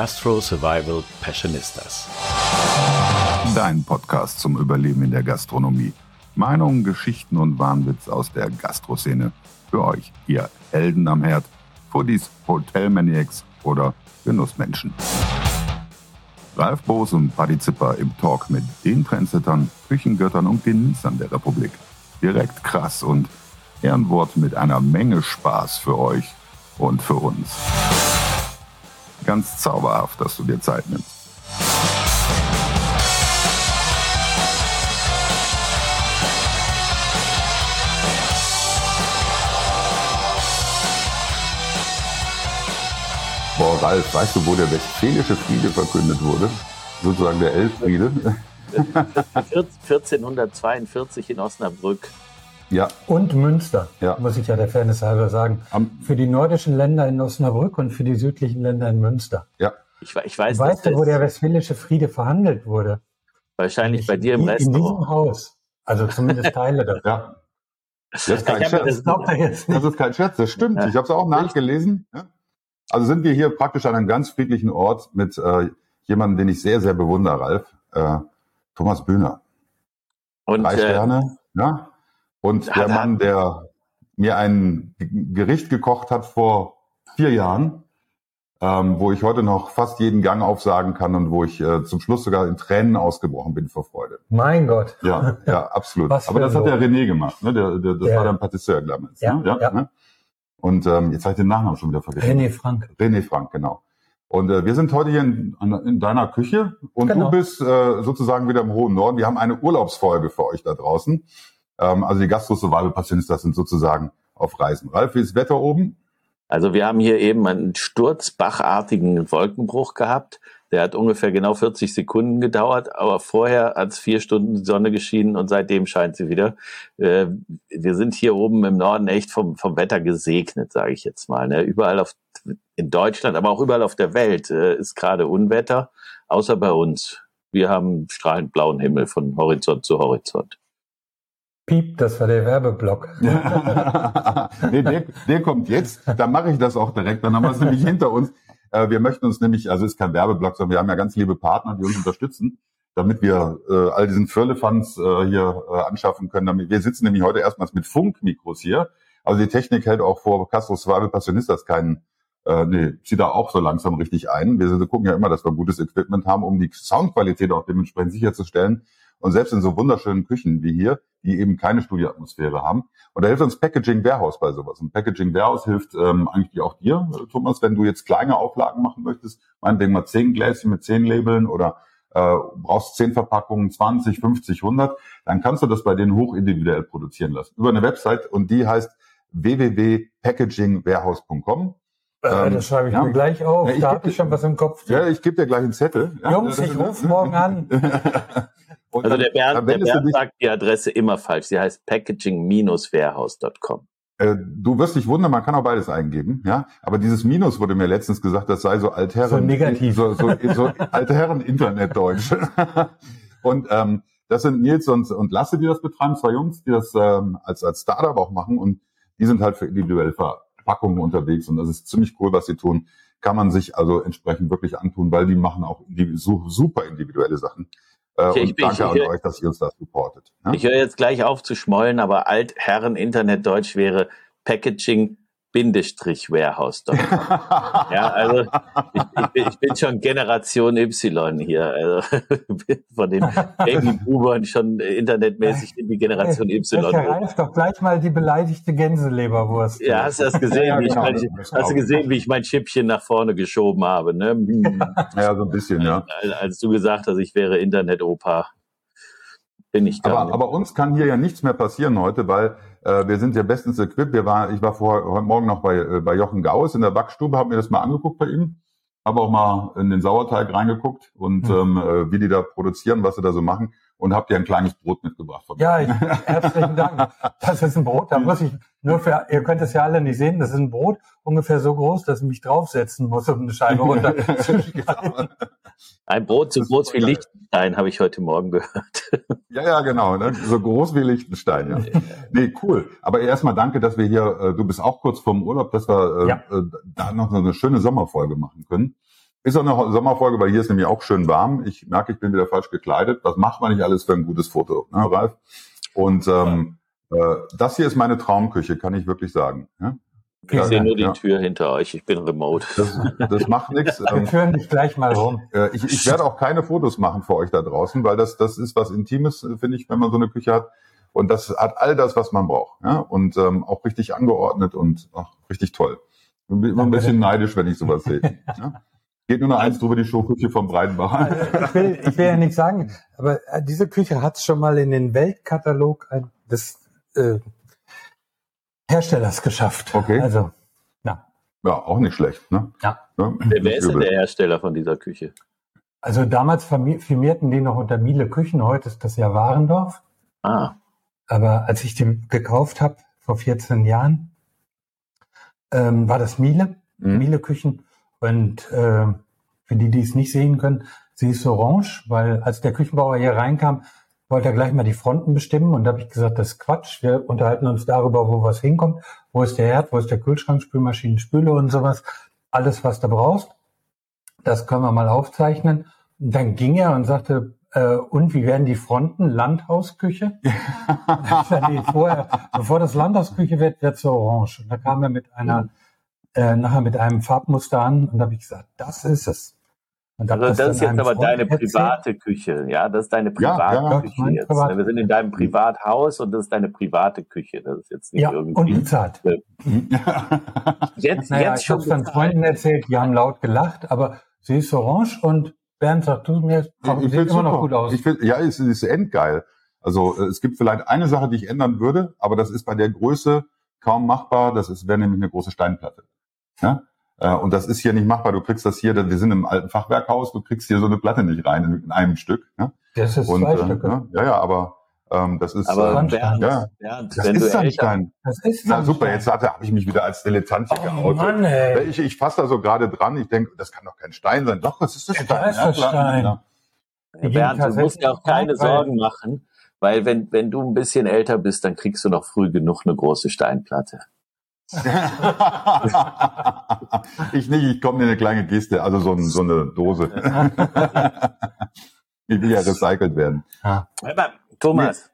Gastro Survival Passionistas. Dein Podcast zum Überleben in der Gastronomie. Meinungen, Geschichten und Wahnwitz aus der Gastroszene. Für euch, ihr Helden am Herd, Foodies, Hotelmaniacs oder Genussmenschen. Ralf Boos und Paddy Zipper im Talk mit den Trendsettern, Küchengöttern und Genießern der Republik. Direkt krass und Ehrenwort mit einer Menge Spaß für euch und für uns. Ganz zauberhaft, dass du dir Zeit nimmst. Boah, Ralf, weißt du, wo der Westfälische Friede verkündet wurde? Sozusagen der Elfriede. 1442 in Osnabrück. Ja. Und Münster, ja. muss ich ja der Fairness halber sagen. Am für die nordischen Länder in Osnabrück und für die südlichen Länder in Münster. Ja. Ich, ich weiß, weißt du, wo der Westfälische Friede verhandelt wurde? Wahrscheinlich bei dir im in, Restaurant. In diesem Haus. Also zumindest Teile davon. ja. Das ist kein Scherz. Das, das, ist kein Scherz, das stimmt. Ich habe es auch nachgelesen. Also sind wir hier praktisch an einem ganz friedlichen Ort mit äh, jemandem, den ich sehr, sehr bewundere, Ralf. Äh, Thomas Bühner. Und, Drei äh, Sterne, äh, ja. Und der Mann, der mir ein Gericht gekocht hat vor vier Jahren, ähm, wo ich heute noch fast jeden Gang aufsagen kann und wo ich äh, zum Schluss sogar in Tränen ausgebrochen bin vor Freude. Mein Gott. Ja, ja, absolut. Aber das hat der René gemacht, ne? Der, der, das ja. war der Patisseur damals. Ja, ne? ja, ja. Ne? Und ähm, jetzt habe ich den Nachnamen schon wieder vergessen. René Frank. René Frank, genau. Und äh, wir sind heute hier in, in deiner Küche und genau. du bist äh, sozusagen wieder im hohen Norden. Wir haben eine Urlaubsfolge für euch da draußen. Ähm, also die Gastro Survival Passionistas sind sozusagen auf Reisen. Ralf, wie ist das Wetter oben? Also wir haben hier eben einen sturzbachartigen Wolkenbruch gehabt. Der hat ungefähr genau 40 Sekunden gedauert, aber vorher hat es vier Stunden Sonne geschienen und seitdem scheint sie wieder. Äh, wir sind hier oben im Norden echt vom, vom Wetter gesegnet, sage ich jetzt mal. Ne? Überall auf, in Deutschland, aber auch überall auf der Welt äh, ist gerade Unwetter, außer bei uns. Wir haben strahlend blauen Himmel von Horizont zu Horizont. Piep, das war der Werbeblock. nee, der, der kommt jetzt. Da mache ich das auch direkt. Dann haben wir es nämlich hinter uns. Äh, wir möchten uns nämlich, also es ist kein Werbeblock, sondern wir haben ja ganz liebe Partner, die uns unterstützen, damit wir äh, all diesen Firlefanz äh, hier äh, anschaffen können. Damit, wir sitzen nämlich heute erstmals mit Funkmikros hier. Also die Technik hält auch vor Castro Suave Passionistas keinen äh, nee, zieht da auch so langsam richtig ein. Wir gucken ja immer, dass wir gutes Equipment haben, um die Soundqualität auch dementsprechend sicherzustellen. Und selbst in so wunderschönen Küchen wie hier, die eben keine Studioatmosphäre haben. Und da hilft uns Packaging Warehouse bei sowas. Und Packaging Warehouse hilft ähm, eigentlich auch dir, Thomas, wenn du jetzt kleine Auflagen machen möchtest, meinetwegen mal zehn Gläschen mit zehn Labeln oder äh, brauchst zehn Verpackungen, 20, 50, 100, dann kannst du das bei denen hochindividuell produzieren lassen. Über eine Website und die heißt www.packagingwarehouse.com. Äh, das schreibe ich ja. mir gleich auf. Ja, da habe ich schon was im Kopf. Ja, ich gebe dir gleich einen Zettel. Ja, Jungs, ich rufe morgen an. Und also der Bernd, der Bernd sagt die Adresse immer falsch. Sie heißt packaging-warehouse.com. Äh, du wirst dich wundern, man kann auch beides eingeben, ja. Aber dieses Minus wurde mir letztens gesagt, das sei so Altherren, so negativ, so, so, so Altherren Internetdeutsch. und ähm, das sind Nils und, und Lasse, die das betreiben, zwei Jungs, die das ähm, als als Startup auch machen und die sind halt für individuelle Verpackungen unterwegs und das ist ziemlich cool, was sie tun. Kann man sich also entsprechend wirklich antun, weil die machen auch die, super individuelle Sachen. Äh, okay, und bin, danke an euch, dass ihr uns das supportet. Ne? Ich höre jetzt gleich auf zu schmollen, aber Altherren Internetdeutsch wäre Packaging Bindestrich Warehouse. ja, also ich, ich, bin, ich, bin, schon Generation Y hier. Also von den Babyboomern schon internetmäßig in die Generation Y. Ralf doch gleich mal die beleidigte Gänseleberwurst. Ja, hast du das gesehen? Ja, genau, wie ich mein, hast du gesehen, wie ich mein Schippchen nach vorne geschoben habe? Ne? Ja, so ein bisschen, ja. Als, als du gesagt hast, ich wäre Internet-Opa, bin ich gar aber, nicht. aber uns kann hier ja nichts mehr passieren heute, weil wir sind ja bestens equipped. Wir waren, ich war vor, heute Morgen noch bei, äh, bei Jochen Gauss in der Backstube, habe mir das mal angeguckt bei ihm, habe auch mal in den Sauerteig reingeguckt und mhm. ähm, äh, wie die da produzieren, was sie da so machen und habt ihr ein kleines Brot mitgebracht. Ja, ich, herzlichen Dank. Das ist ein Brot, da muss ich nur für, ihr könnt es ja alle nicht sehen, das ist ein Brot ungefähr so groß, dass ich mich draufsetzen muss, um eine Scheibe runter zu Ein Brot so groß wie Liechtenstein, habe ich heute Morgen gehört. Ja, ja, genau, ne? so groß wie Liechtenstein, ja. Nee, cool. Aber erstmal danke, dass wir hier, äh, du bist auch kurz vorm Urlaub, dass wir äh, ja. äh, da noch so eine schöne Sommerfolge machen können. Ist auch eine Sommerfolge, weil hier ist nämlich auch schön warm. Ich merke, ich bin wieder falsch gekleidet. Was macht man nicht alles für ein gutes Foto, ne, Ralf? Und ähm, äh, das hier ist meine Traumküche, kann ich wirklich sagen. Ja? Ich ja, sehe nur die ja. Tür hinter euch. Ich bin remote. Das, das macht nichts. Wir führen dich gleich mal rum. Äh, ich, ich werde auch keine Fotos machen für euch da draußen, weil das, das ist was Intimes, finde ich, wenn man so eine Küche hat. Und das hat all das, was man braucht. Ja? Und ähm, auch richtig angeordnet und ach, richtig toll. Ich bin immer ein bisschen neidisch, wenn ich sowas sehe. Ja? Geht nur noch eins drüber, die Showküche vom Breitenbach. Also ich, will, ich will ja nichts sagen, aber äh, diese Küche hat es schon mal in den Weltkatalog des äh, Herstellers geschafft. Okay. Also, ja. Ja, auch nicht schlecht. Ne? Ja. ja Wer ist denn der Hersteller von dieser Küche? Also damals firmierten die noch unter Miele Küchen, heute ist das ja Warendorf. Ah. Aber als ich die gekauft habe, vor 14 Jahren, ähm, war das Miele, mhm. Miele Küchen. Und äh, für die, die es nicht sehen können, sie ist orange, weil als der Küchenbauer hier reinkam, wollte er gleich mal die Fronten bestimmen und da habe ich gesagt, das ist Quatsch. Wir unterhalten uns darüber, wo was hinkommt. Wo ist der Herd, wo ist der Kühlschrank, Spülmaschinen, Spüle und sowas. Alles, was du brauchst. Das können wir mal aufzeichnen. Und dann ging er und sagte, äh, und wie werden die Fronten? Landhausküche? nee, vorher, bevor das Landhausküche wird, wird es so orange. Und da kam er mit einer äh, nachher mit einem Farbmuster an und da habe ich gesagt, das ist es. Und also das, ist jetzt aber Freund deine private erzählt. Küche, ja, das ist deine private ja, ja, Küche jetzt. Privat Wir sind in deinem Privathaus und das ist deine private Küche. Das ist jetzt nicht ja, irgendwie. Und bezahlt. jetzt, naja, jetzt ich habe dann Freunden erzählt, die haben laut gelacht, aber sie ist orange und Bernd sagt, du mir ich, ich sieht immer noch gut aus. Ich find, ja, es ist endgeil. Also äh, es gibt vielleicht eine Sache, die ich ändern würde, aber das ist bei der Größe kaum machbar. Das ist wäre nämlich eine große Steinplatte. Ja? Äh, und das ist hier nicht machbar. Du kriegst das hier, wir sind im alten Fachwerkhaus, du kriegst hier so eine Platte nicht rein in, einem Stück. Ja? Das ist und, zwei äh, Stücke. Ne? Ja, ja, aber ähm, das ist aber ähm, Bernd, ja, Bernd, das ist Sandstein. Das ist Na super, jetzt habe ich mich wieder als Dilettant hier oh, Mann, ey. Ich, ich fasse da so gerade dran. Ich denke, das kann doch kein Stein sein. Doch, das ist das ja, Stein. Da ist das Stein. Ja. Bernd, du musst dir auch keine Sorgen machen, weil wenn, wenn du ein bisschen älter bist, dann kriegst du noch früh genug eine große Steinplatte. Ich nicht, ich komme in eine kleine Geste, also so, ein, so eine Dose. Die will ja recycelt werden. Aber, Thomas,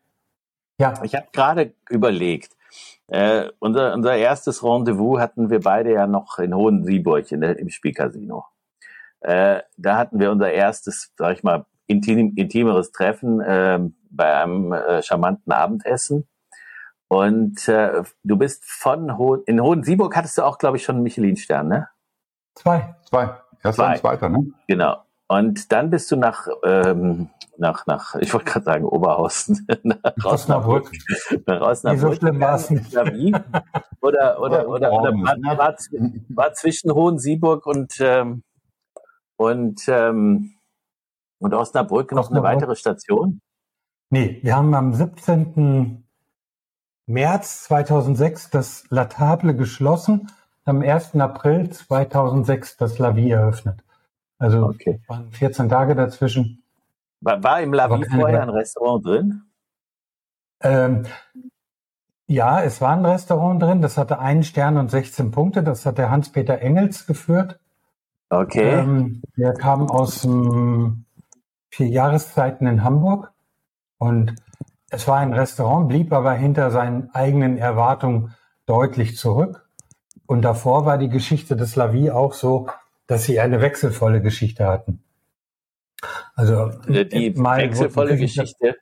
ja. ich habe gerade überlegt, äh, unser, unser erstes Rendezvous hatten wir beide ja noch in Hohensieburg in der, im Spielcasino. Äh, da hatten wir unser erstes, sag ich mal, intim, intimeres Treffen äh, bei einem äh, charmanten Abendessen. Und äh, du bist von Ho in Hohensieburg hattest du auch, glaube ich, schon einen Michelin-Stern, ne? Zwei. Zwei. Erster und zweiter, ne? Genau. Und dann bist du nach, ähm, nach, nach, ich wollte gerade sagen, Oberhausen, nach Osnabrück. Nach Osnabrück. so schlimm war es nicht. Oder, oder, oder, oder war, war, war zwischen Hohensieburg und, ähm, und, ähm, und Osnabrück noch eine weitere Station? Nee, wir haben am 17. März 2006 das Latable geschlossen, am 1. April 2006 das Lavi eröffnet. Also okay. waren 14 Tage dazwischen. War, war im Lavi vorher ein Restaurant drin? Ähm, ja, es war ein Restaurant drin. Das hatte einen Stern und 16 Punkte. Das hat der Hans-Peter Engels geführt. Okay. Ähm, der kam aus ähm, vier Jahreszeiten in Hamburg und es war ein Restaurant, blieb aber hinter seinen eigenen Erwartungen deutlich zurück. Und davor war die Geschichte des Lavi auch so, dass sie eine wechselvolle Geschichte hatten. Also die wechselvolle Geschichte.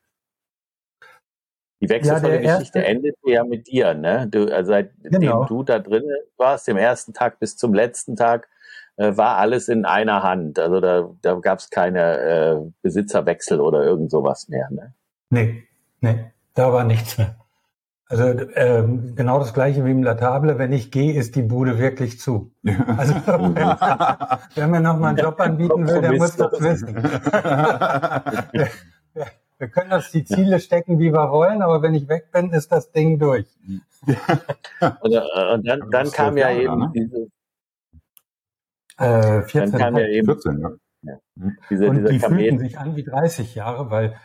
Die wechselvolle ja, Geschichte endete ja mit dir, ne? Du, also seitdem genau. du da drin warst, dem ersten Tag bis zum letzten Tag, äh, war alles in einer Hand. Also da, da gab es keine äh, Besitzerwechsel oder irgend sowas mehr, ne? Nee, Nee, da war nichts mehr. Also ähm, genau das gleiche wie im Latable. Wenn ich gehe, ist die Bude wirklich zu. Also wer mir noch mal einen Job anbieten will, der muss das wissen. wir, wir können das die Ziele stecken, wie wir wollen, aber wenn ich weg bin, ist das Ding durch. und, äh, und dann, dann kam ja eben ne? diese. Äh, 14, dann kam ja eben 14, ja. Ja. Diese, und die Kamel fühlten sich an wie 30 Jahre, weil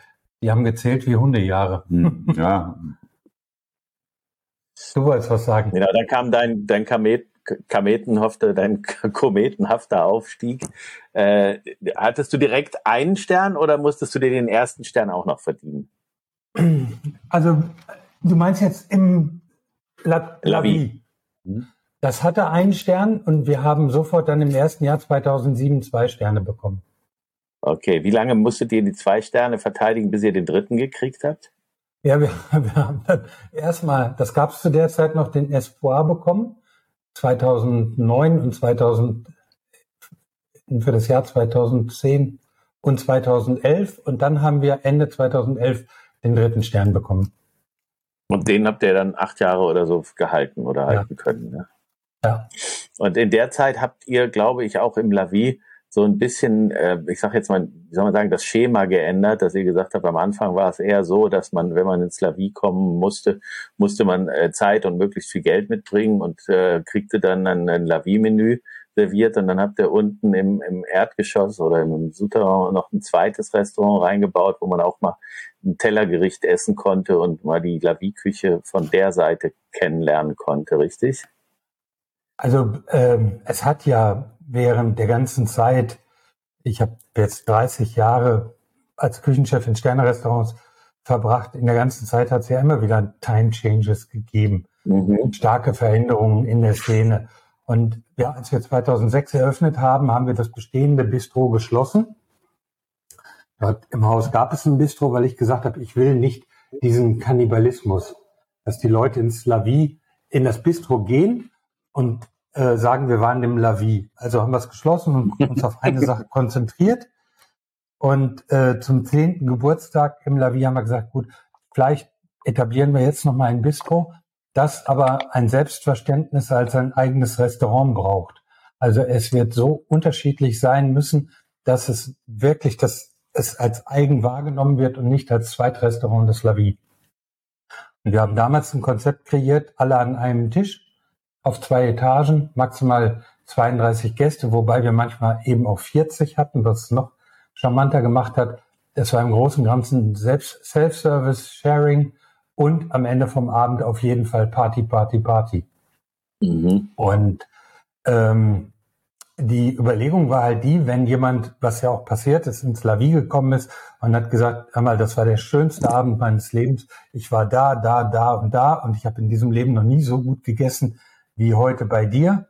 die haben gezählt wie Hundejahre. Hm, ja. Du wolltest was sagen. Genau, dann kam dein, dein kometenhafter, dein kometenhafter Aufstieg. Äh, hattest du direkt einen Stern oder musstest du dir den ersten Stern auch noch verdienen? Also du meinst jetzt im La, Lavi. Hm? Das hatte einen Stern und wir haben sofort dann im ersten Jahr 2007 zwei Sterne bekommen. Okay, wie lange musstet ihr die zwei Sterne verteidigen, bis ihr den dritten gekriegt habt? Ja, wir, wir haben dann erstmal, das gab es zu der Zeit noch, den Espoir bekommen, 2009 und 2000, für das Jahr 2010 und 2011 und dann haben wir Ende 2011 den dritten Stern bekommen. Und den habt ihr dann acht Jahre oder so gehalten oder halten ja. können. Ne? Ja. Und in der Zeit habt ihr, glaube ich, auch im Lavi so ein bisschen, äh, ich sage jetzt mal, wie soll man sagen, das Schema geändert, dass ihr gesagt habt, am Anfang war es eher so, dass man, wenn man ins Lavi kommen musste, musste man äh, Zeit und möglichst viel Geld mitbringen und äh, kriegte dann ein, ein Lavi-Menü serviert und dann habt ihr unten im, im Erdgeschoss oder im Souterrain noch ein zweites Restaurant reingebaut, wo man auch mal ein Tellergericht essen konnte und mal die Lavi-Küche von der Seite kennenlernen konnte, richtig? Also ähm, es hat ja während der ganzen Zeit, ich habe jetzt 30 Jahre als Küchenchef in Sternerestaurants verbracht, in der ganzen Zeit hat es ja immer wieder Time Changes gegeben, mhm. starke Veränderungen in der Szene. Und ja, als wir 2006 eröffnet haben, haben wir das bestehende Bistro geschlossen. Dort im Haus gab es ein Bistro, weil ich gesagt habe, ich will nicht diesen Kannibalismus, dass die Leute ins Lavi in das Bistro gehen und äh, sagen, wir waren im Lavi. Also haben wir es geschlossen und uns auf eine Sache konzentriert. Und äh, zum zehnten Geburtstag im Lavi haben wir gesagt, gut, vielleicht etablieren wir jetzt noch mal ein Bistro, das aber ein Selbstverständnis als ein eigenes Restaurant braucht. Also es wird so unterschiedlich sein müssen, dass es wirklich das es als eigen wahrgenommen wird und nicht als Zweitrestaurant des Lavi. Und wir haben damals ein Konzept kreiert, alle an einem Tisch auf zwei Etagen, maximal 32 Gäste, wobei wir manchmal eben auch 40 hatten, was es noch charmanter gemacht hat. Das war im Großen und Ganzen Self-Service, Sharing und am Ende vom Abend auf jeden Fall Party, Party, Party. Mhm. Und ähm, die Überlegung war halt die, wenn jemand, was ja auch passiert ist, ins Lavi gekommen ist und hat gesagt, einmal, das war der schönste Abend meines Lebens. Ich war da, da, da und da und ich habe in diesem Leben noch nie so gut gegessen wie heute bei dir,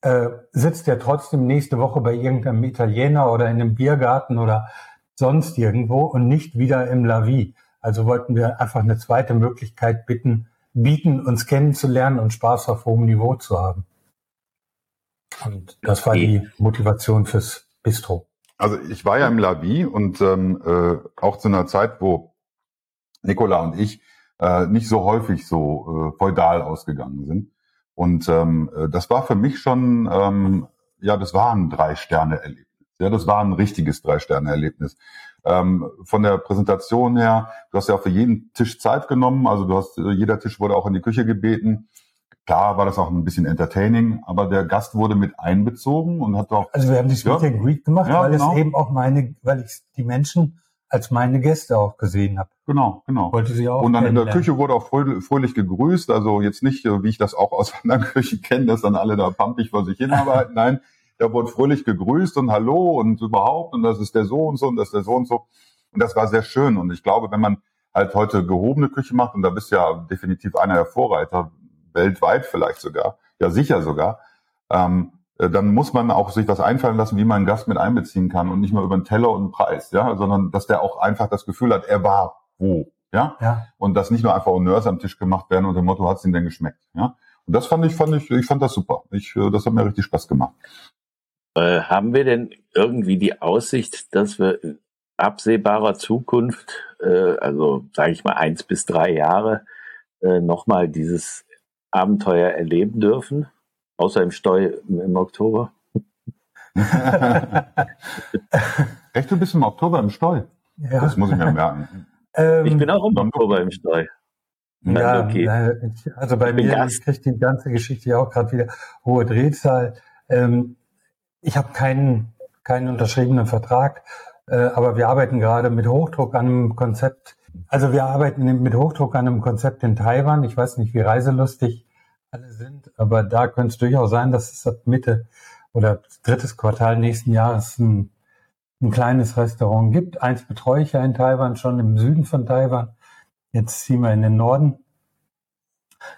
äh, sitzt er trotzdem nächste Woche bei irgendeinem Italiener oder in einem Biergarten oder sonst irgendwo und nicht wieder im Lavi. Also wollten wir einfach eine zweite Möglichkeit bitten, bieten, uns kennenzulernen und Spaß auf hohem Niveau zu haben. Und das war die Motivation fürs Bistro. Also ich war ja im Lavi und ähm, äh, auch zu einer Zeit, wo Nicola und ich äh, nicht so häufig so äh, feudal ausgegangen sind. Und ähm, äh, das war für mich schon, ähm, ja, das war ein Drei-Sterne-Erlebnis. Ja, das war ein richtiges Drei-Sterne-Erlebnis. Ähm, von der Präsentation her, du hast ja auch für jeden Tisch Zeit genommen, also du hast, äh, jeder Tisch wurde auch in die Küche gebeten. Klar war das auch ein bisschen entertaining, aber der Gast wurde mit einbezogen und hat auch. Also wir haben das ja, Meet Greet gemacht, ja, weil genau. es eben auch meine, weil ich die Menschen als meine Gäste auch gesehen habe. Genau, genau. Wollte sie auch Und dann in der Küche wurde auch fröhlich gegrüßt. Also jetzt nicht, äh, wie ich das auch aus anderen Küchen kenne, dass dann alle da pampig vor sich hinarbeiten. Nein, da wurde fröhlich gegrüßt und Hallo und überhaupt und das ist der so und so und das ist der so und so. Und das war sehr schön. Und ich glaube, wenn man halt heute gehobene Küche macht, und da bist ja definitiv einer der Vorreiter, weltweit vielleicht sogar, ja sicher sogar, ähm, äh, dann muss man auch sich was einfallen lassen, wie man einen Gast mit einbeziehen kann und nicht nur über einen Teller und einen Preis, ja, sondern dass der auch einfach das Gefühl hat, er war wo, ja, ja. und dass nicht nur einfach Honneurs am Tisch gemacht werden und dem Motto, hat's ihm denn geschmeckt, ja. Und das fand ich, fand ich, ich fand das super. Ich, äh, das hat mir richtig Spaß gemacht. Äh, haben wir denn irgendwie die Aussicht, dass wir in absehbarer Zukunft, äh, also sage ich mal eins bis drei Jahre, äh, nochmal dieses Abenteuer erleben dürfen? Außer im Steu im Oktober. Echt, du bist im Oktober im Steu? Ja. Das muss ich mir merken. Ähm, ich bin auch im Oktober im Steu. Ja, okay. also bei mir Gast. kriegt die ganze Geschichte ja auch gerade wieder hohe Drehzahl. Ähm, ich habe keinen, keinen unterschriebenen Vertrag, äh, aber wir arbeiten gerade mit Hochdruck an einem Konzept. Also wir arbeiten mit Hochdruck an einem Konzept in Taiwan. Ich weiß nicht, wie reiselustig alle sind. Aber da könnte es durchaus sein, dass es ab Mitte oder drittes Quartal nächsten Jahres ein, ein kleines Restaurant gibt. Eins betreue ich ja in Taiwan schon im Süden von Taiwan. Jetzt ziehen wir in den Norden.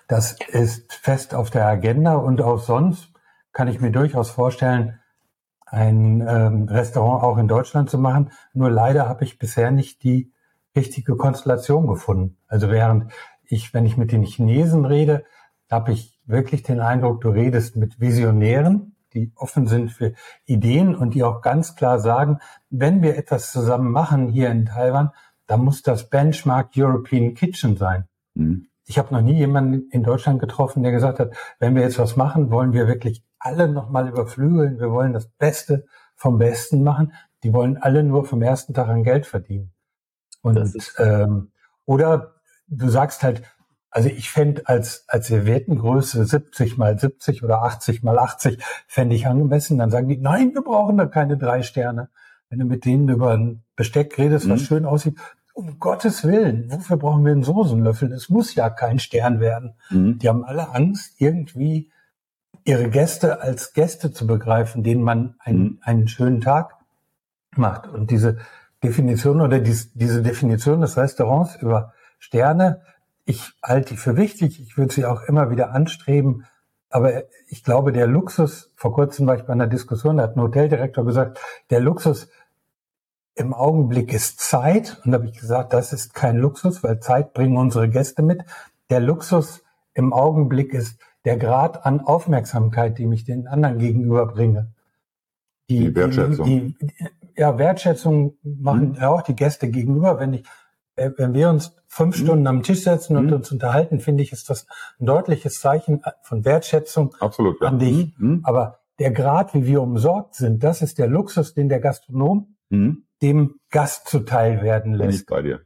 Das ist fest auf der Agenda und auch sonst kann ich mir durchaus vorstellen, ein ähm, Restaurant auch in Deutschland zu machen. Nur leider habe ich bisher nicht die richtige Konstellation gefunden. Also während ich, wenn ich mit den Chinesen rede, habe ich wirklich den Eindruck, du redest mit Visionären, die offen sind für Ideen und die auch ganz klar sagen, wenn wir etwas zusammen machen hier in Taiwan, dann muss das Benchmark European Kitchen sein. Mhm. Ich habe noch nie jemanden in Deutschland getroffen, der gesagt hat, wenn wir jetzt was machen, wollen wir wirklich alle nochmal überflügeln. Wir wollen das Beste vom Besten machen. Die wollen alle nur vom ersten Tag an Geld verdienen. Und ähm, oder du sagst halt, also ich fände als, als Servettengröße 70 mal 70 oder 80 mal 80 fände ich angemessen. Dann sagen die, nein, wir brauchen da keine drei Sterne. Wenn du mit denen über ein Besteck redest, was mhm. schön aussieht, um Gottes Willen, wofür brauchen wir einen Soßenlöffel? Es muss ja kein Stern werden. Mhm. Die haben alle Angst, irgendwie ihre Gäste als Gäste zu begreifen, denen man einen, mhm. einen schönen Tag macht. Und diese Definition oder dies, diese Definition des Restaurants über Sterne, ich halte die für wichtig. Ich würde sie auch immer wieder anstreben. Aber ich glaube, der Luxus, vor kurzem war ich bei einer Diskussion, da hat ein Hoteldirektor gesagt, der Luxus im Augenblick ist Zeit. Und da habe ich gesagt, das ist kein Luxus, weil Zeit bringen unsere Gäste mit. Der Luxus im Augenblick ist der Grad an Aufmerksamkeit, die ich den anderen gegenüber bringe. Die, die Wertschätzung. Die, die, ja, Wertschätzung machen hm. auch die Gäste gegenüber. Wenn ich, wenn wir uns fünf hm. Stunden am Tisch setzen und hm. uns unterhalten, finde ich, ist das ein deutliches Zeichen von Wertschätzung Absolut, ja. an dich. Hm. hm. Aber der Grad, wie wir umsorgt sind, das ist der Luxus, den der Gastronom hm. dem Gast zuteil werden lässt. Bin ich bei dir.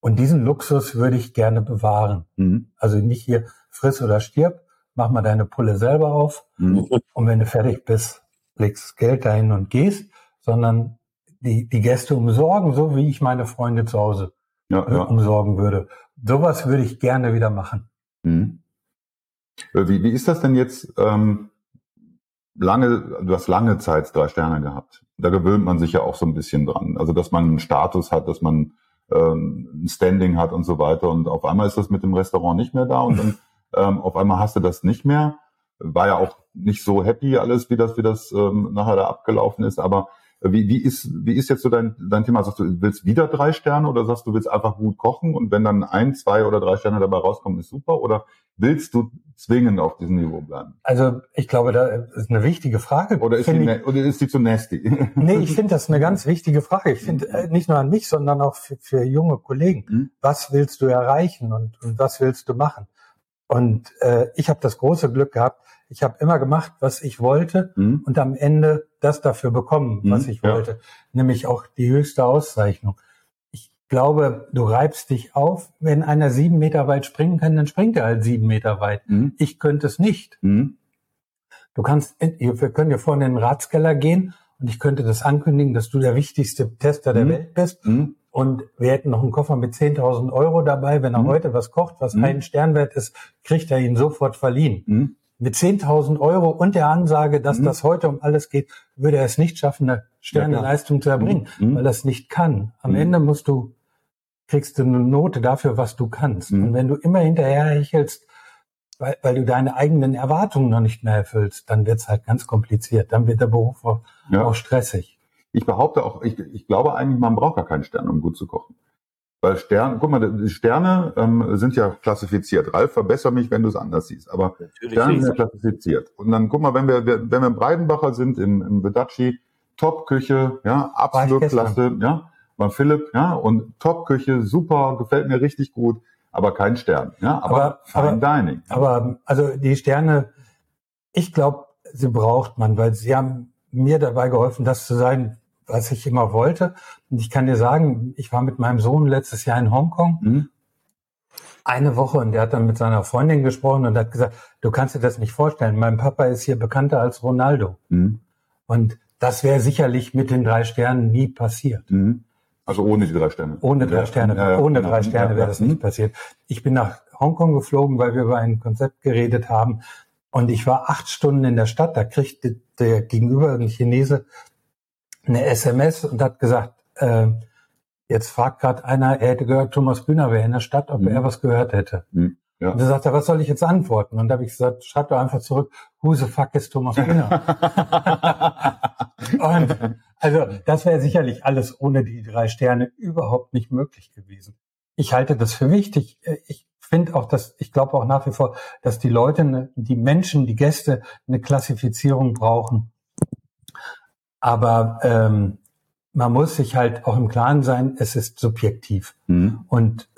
Und diesen Luxus würde ich gerne bewahren. Mhm. Also nicht hier friss oder stirb, mach mal deine Pulle selber auf mhm. und wenn du fertig bist, legst Geld dahin und gehst, sondern die, die Gäste umsorgen, so wie ich meine Freunde zu Hause ja, ja. umsorgen würde. Sowas würde ich gerne wieder machen. Mhm. Äh, wie, wie ist das denn jetzt? Ähm, lange, du hast lange Zeit drei Sterne gehabt. Da gewöhnt man sich ja auch so ein bisschen dran. Also dass man einen Status hat, dass man ähm, ein Standing hat und so weiter. Und auf einmal ist das mit dem Restaurant nicht mehr da und dann ähm, auf einmal hast du das nicht mehr. War ja auch nicht so happy alles, wie das, wie das ähm, nachher da abgelaufen ist. Aber wie, wie, ist, wie ist jetzt so dein, dein Thema? Sagst du, willst wieder drei Sterne oder sagst du, willst einfach gut kochen und wenn dann ein, zwei oder drei Sterne dabei rauskommen, ist super? Oder willst du zwingend auf diesem Niveau bleiben? Also ich glaube, da ist eine wichtige Frage. Oder ist, die, ich, oder ist die zu nasty? Nee, ich finde das eine ganz wichtige Frage. Ich finde äh, nicht nur an mich, sondern auch für, für junge Kollegen. Mhm. Was willst du erreichen und, und was willst du machen? Und äh, ich habe das große Glück gehabt, ich habe immer gemacht, was ich wollte mhm. und am Ende das dafür bekommen, was mhm, ich wollte, ja. nämlich auch die höchste Auszeichnung. Ich glaube, du reibst dich auf, wenn einer sieben Meter weit springen kann, dann springt er halt sieben Meter weit. Mhm. Ich könnte es nicht. Mhm. Du kannst, wir können ja vorne in den Ratskeller gehen und ich könnte das ankündigen, dass du der wichtigste Tester der mhm. Welt bist. Mhm. Und wir hätten noch einen Koffer mit 10.000 Euro dabei. Wenn er mhm. heute was kocht, was mhm. einen Sternwert ist, kriegt er ihn sofort verliehen. Mhm. Mit 10.000 Euro und der Ansage, dass mhm. das heute um alles geht, würde er es nicht schaffen, eine Sterneleistung ja, zu erbringen, mhm. Mhm. weil er es nicht kann. Am Ende musst du, kriegst du eine Note dafür, was du kannst. Und wenn du immer hinterher hechelst, weil, weil du deine eigenen Erwartungen noch nicht mehr erfüllst, dann wird's halt ganz kompliziert. Dann wird der Beruf auch, ja. auch stressig. Ich behaupte auch, ich, ich glaube eigentlich, man braucht gar keinen Stern, um gut zu kochen. Weil Sterne, guck mal, die Sterne ähm, sind ja klassifiziert. Ralf, verbessere mich, wenn du es anders siehst. Aber Natürlich Sterne sind ja klassifiziert. Und dann guck mal, wenn wir, wenn wir im Breidenbacher sind, im, im Bedacci, Top-Küche, ja, absolut klasse, ja, beim Philipp, ja, und Top-Küche, super, gefällt mir richtig gut, aber kein Stern, ja, aber, aber Fine aber, Dining. Aber also die Sterne, ich glaube, sie braucht man, weil sie haben mir dabei geholfen, das zu sein, was ich immer wollte. Und ich kann dir sagen, ich war mit meinem Sohn letztes Jahr in Hongkong. Mhm. Eine Woche und der hat dann mit seiner Freundin gesprochen und hat gesagt, du kannst dir das nicht vorstellen. Mein Papa ist hier bekannter als Ronaldo. Mhm. Und das wäre sicherlich mit den drei Sternen nie passiert. Mhm. Also ohne die drei Sterne. Ohne drei Sterne, Ja, ja, ohne genau. drei Sterne Ja, wäre das ja. nicht passiert. Ich bin nach Hongkong geflogen, weil wir über ein Konzept geredet haben. Und ich war acht Stunden in der Stadt. Da kriegte der gegenüber ein Chinese eine SMS und hat gesagt, äh, jetzt fragt gerade einer, er hätte gehört, Thomas Bühner wäre in der Stadt, ob Mhm. er was gehört hätte. Mhm, ja. Und er, was soll ich jetzt antworten? Und da habe ich gesagt, schreib doch einfach zurück, who the fuck is Thomas Bühner? Und also das wäre sicherlich alles ohne die drei Sterne überhaupt nicht möglich gewesen. Ich halte das für wichtig. Ich finde auch, dass ich glaube auch nach wie vor, dass die Leute, eine- die Menschen, die Gäste eine Klassifizierung brauchen. Aber ähm, man muss sich halt auch im Klaren sein, es ist subjektiv. Mhm. Und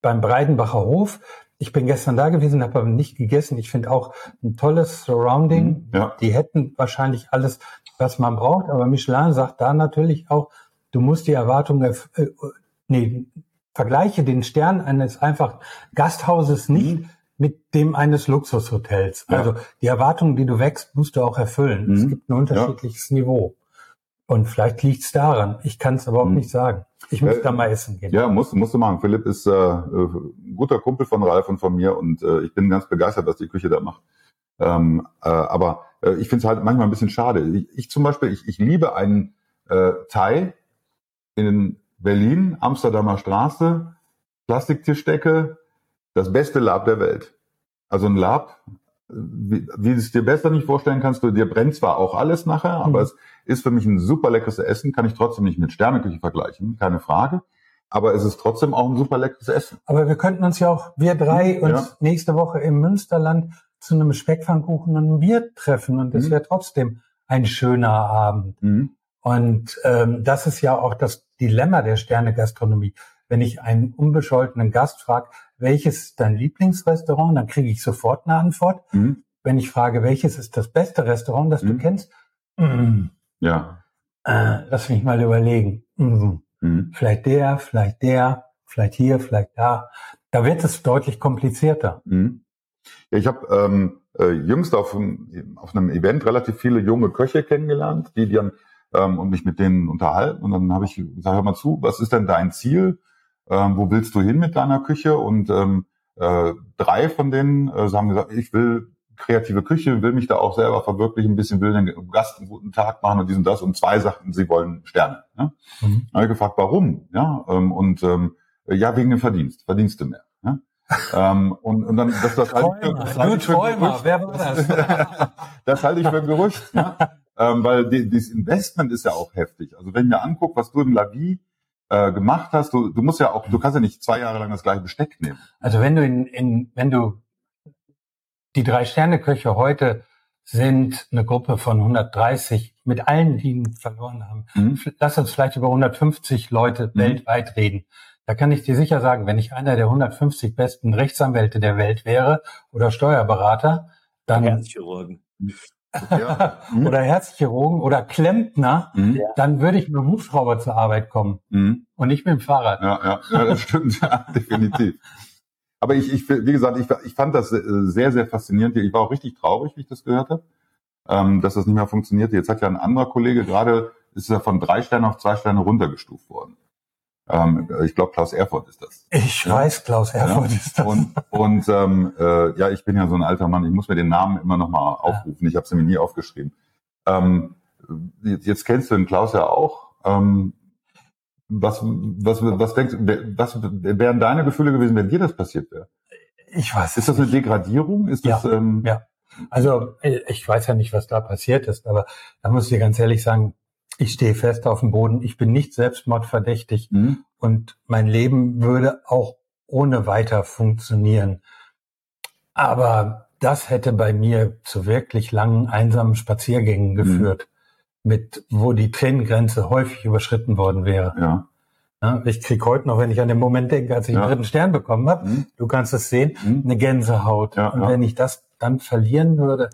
beim Breidenbacher Hof, ich bin gestern da gewesen, habe aber nicht gegessen. Ich finde auch ein tolles Surrounding. Mhm, ja. Die hätten wahrscheinlich alles, was man braucht. Aber Michelin sagt da natürlich auch, du musst die Erwartungen, äh, nee, vergleiche den Stern eines einfach Gasthauses nicht mit dem eines Luxushotels. Mhm. Ja. Also die Erwartungen, die du wächst, musst du auch erfüllen. Es Mhm. gibt ein unterschiedliches Niveau. Und vielleicht liegt's daran. Ich kann es aber auch Mhm. nicht sagen. Ich muss Äh, da mal essen gehen. Ja, musst, musst du machen. Philipp ist äh, äh, ein guter Kumpel von Ralf und von mir und äh, ich bin ganz begeistert, was die Küche da macht. Ähm, äh, aber äh, ich finde es halt manchmal ein bisschen schade. Ich, ich zum Beispiel, ich, ich liebe einen äh, Thai in Berlin, Amsterdamer Straße, Plastiktischdecke, das beste Lab der Welt. Also ein Lab, wie, wie du es dir besser nicht vorstellen kannst, du, dir brennt zwar auch alles nachher, aber Mhm. es ist für mich ein super leckeres Essen, kann ich trotzdem nicht mit Sterneküche vergleichen, keine Frage. Aber es ist trotzdem auch ein super leckeres Essen. Aber wir könnten uns ja auch, wir drei, uns Ja. nächste Woche im Münsterland zu einem Speckpfannkuchen und einem Bier treffen und es Mhm. wäre trotzdem ein schöner Abend. Und ähm, das ist ja auch das Dilemma der Sterne-Gastronomie. Wenn ich einen unbescholtenen Gast frage, welches ist dein Lieblingsrestaurant, dann kriege ich sofort eine Antwort. Mhm. Wenn ich frage, welches ist das beste Restaurant, das du Mhm. kennst, mm, Ja. äh, lass mich mal überlegen. Mm, Mhm. vielleicht der, vielleicht der, vielleicht hier, vielleicht da. Da wird es deutlich komplizierter. Mhm. Ja, ich habe ähm, äh, jüngst auf, einem- auf einem Event relativ viele junge Köche kennengelernt, die die dann ähm, und mich mit denen unterhalten. Und dann habe ich gesagt, hör mal zu, was ist denn dein Ziel? Ähm, wo willst du hin mit deiner Küche? Und ähm, äh, drei von denen äh, haben gesagt, ich will kreative Küche, will mich da auch selber verwirklichen, ein bisschen will den Gast einen guten Tag machen und dies und das. Und zwei sagten, sie wollen Sterne. Ne? Mhm. Dann habe ich gefragt, warum? Ja, ähm, und ähm, ja, wegen dem Verdienst, Verdienste mehr. Ja? ähm, und, und dann, das, das halte ich für, das halte ich für ein Träumer, Gerücht. wer war das? das halte ich für ein Gerücht. Ja? ähm, weil die, dieses Investment ist ja auch heftig. Also wenn ich mir angucke, was du im Lavi äh, gemacht hast, du, du musst ja auch, du kannst ja nicht zwei Jahre lang das gleiche Besteck nehmen. Also wenn du in, in wenn du die drei Sterne Köche heute sind eine Gruppe von 130 mit allen, die ihn verloren haben. Mhm. Lass uns vielleicht über 150 Leute Mhm. weltweit reden. Da kann ich dir sicher sagen, wenn ich einer der 150 besten Rechtsanwälte der Welt wäre oder Steuerberater, dann Herzchirurgen. Ja. Mhm. oder Herzchirurgen oder Klempner, Mhm. dann würde ich mit dem Hubschrauber zur Arbeit kommen Mhm. und nicht mit dem Fahrrad. Ja, ja, ja das stimmt, ja, definitiv. Aber ich, ich, wie gesagt, ich, ich fand das äh, sehr, sehr faszinierend. Ich war auch richtig traurig, wie ich das gehört habe, ähm, dass das nicht mehr funktionierte. Jetzt hat ja ein anderer Kollege gerade, ist er von drei Sternen auf zwei Sterne runtergestuft worden. Ähm, ich glaube, Klaus Erfurt ist das. Ich Ja. weiß, Klaus Erfurt Ja. ist das. Und, und ähm, äh, ja, ich bin ja so ein alter Mann, ich muss mir den Namen immer noch mal aufrufen. Ich habe sie mir nie aufgeschrieben. Ähm, jetzt, jetzt kennst du den Klaus ja auch. Ähm, was, was, was denkst was wären deine Gefühle gewesen, wenn dir das passiert wäre? ich weiß Ist das eine Degradierung? Ist das, Ja. ähm, Ja. Also äh, ich weiß ja nicht, was da passiert ist, aber da muss ich dir ganz ehrlich sagen, ich stehe fest auf dem Boden. Ich bin nicht selbstmordverdächtig hm? und mein Leben würde auch ohne weiter funktionieren. Aber das hätte bei mir zu wirklich langen, einsamen Spaziergängen geführt, mit wo die Tränengrenze häufig überschritten worden wäre. ja. Ja, ich krieg heute noch, wenn ich an den Moment denke, als ich Ja. den dritten Stern bekommen habe, Hm? du kannst es sehen, Hm? eine Gänsehaut. Ja, und wenn ich das dann verlieren würde,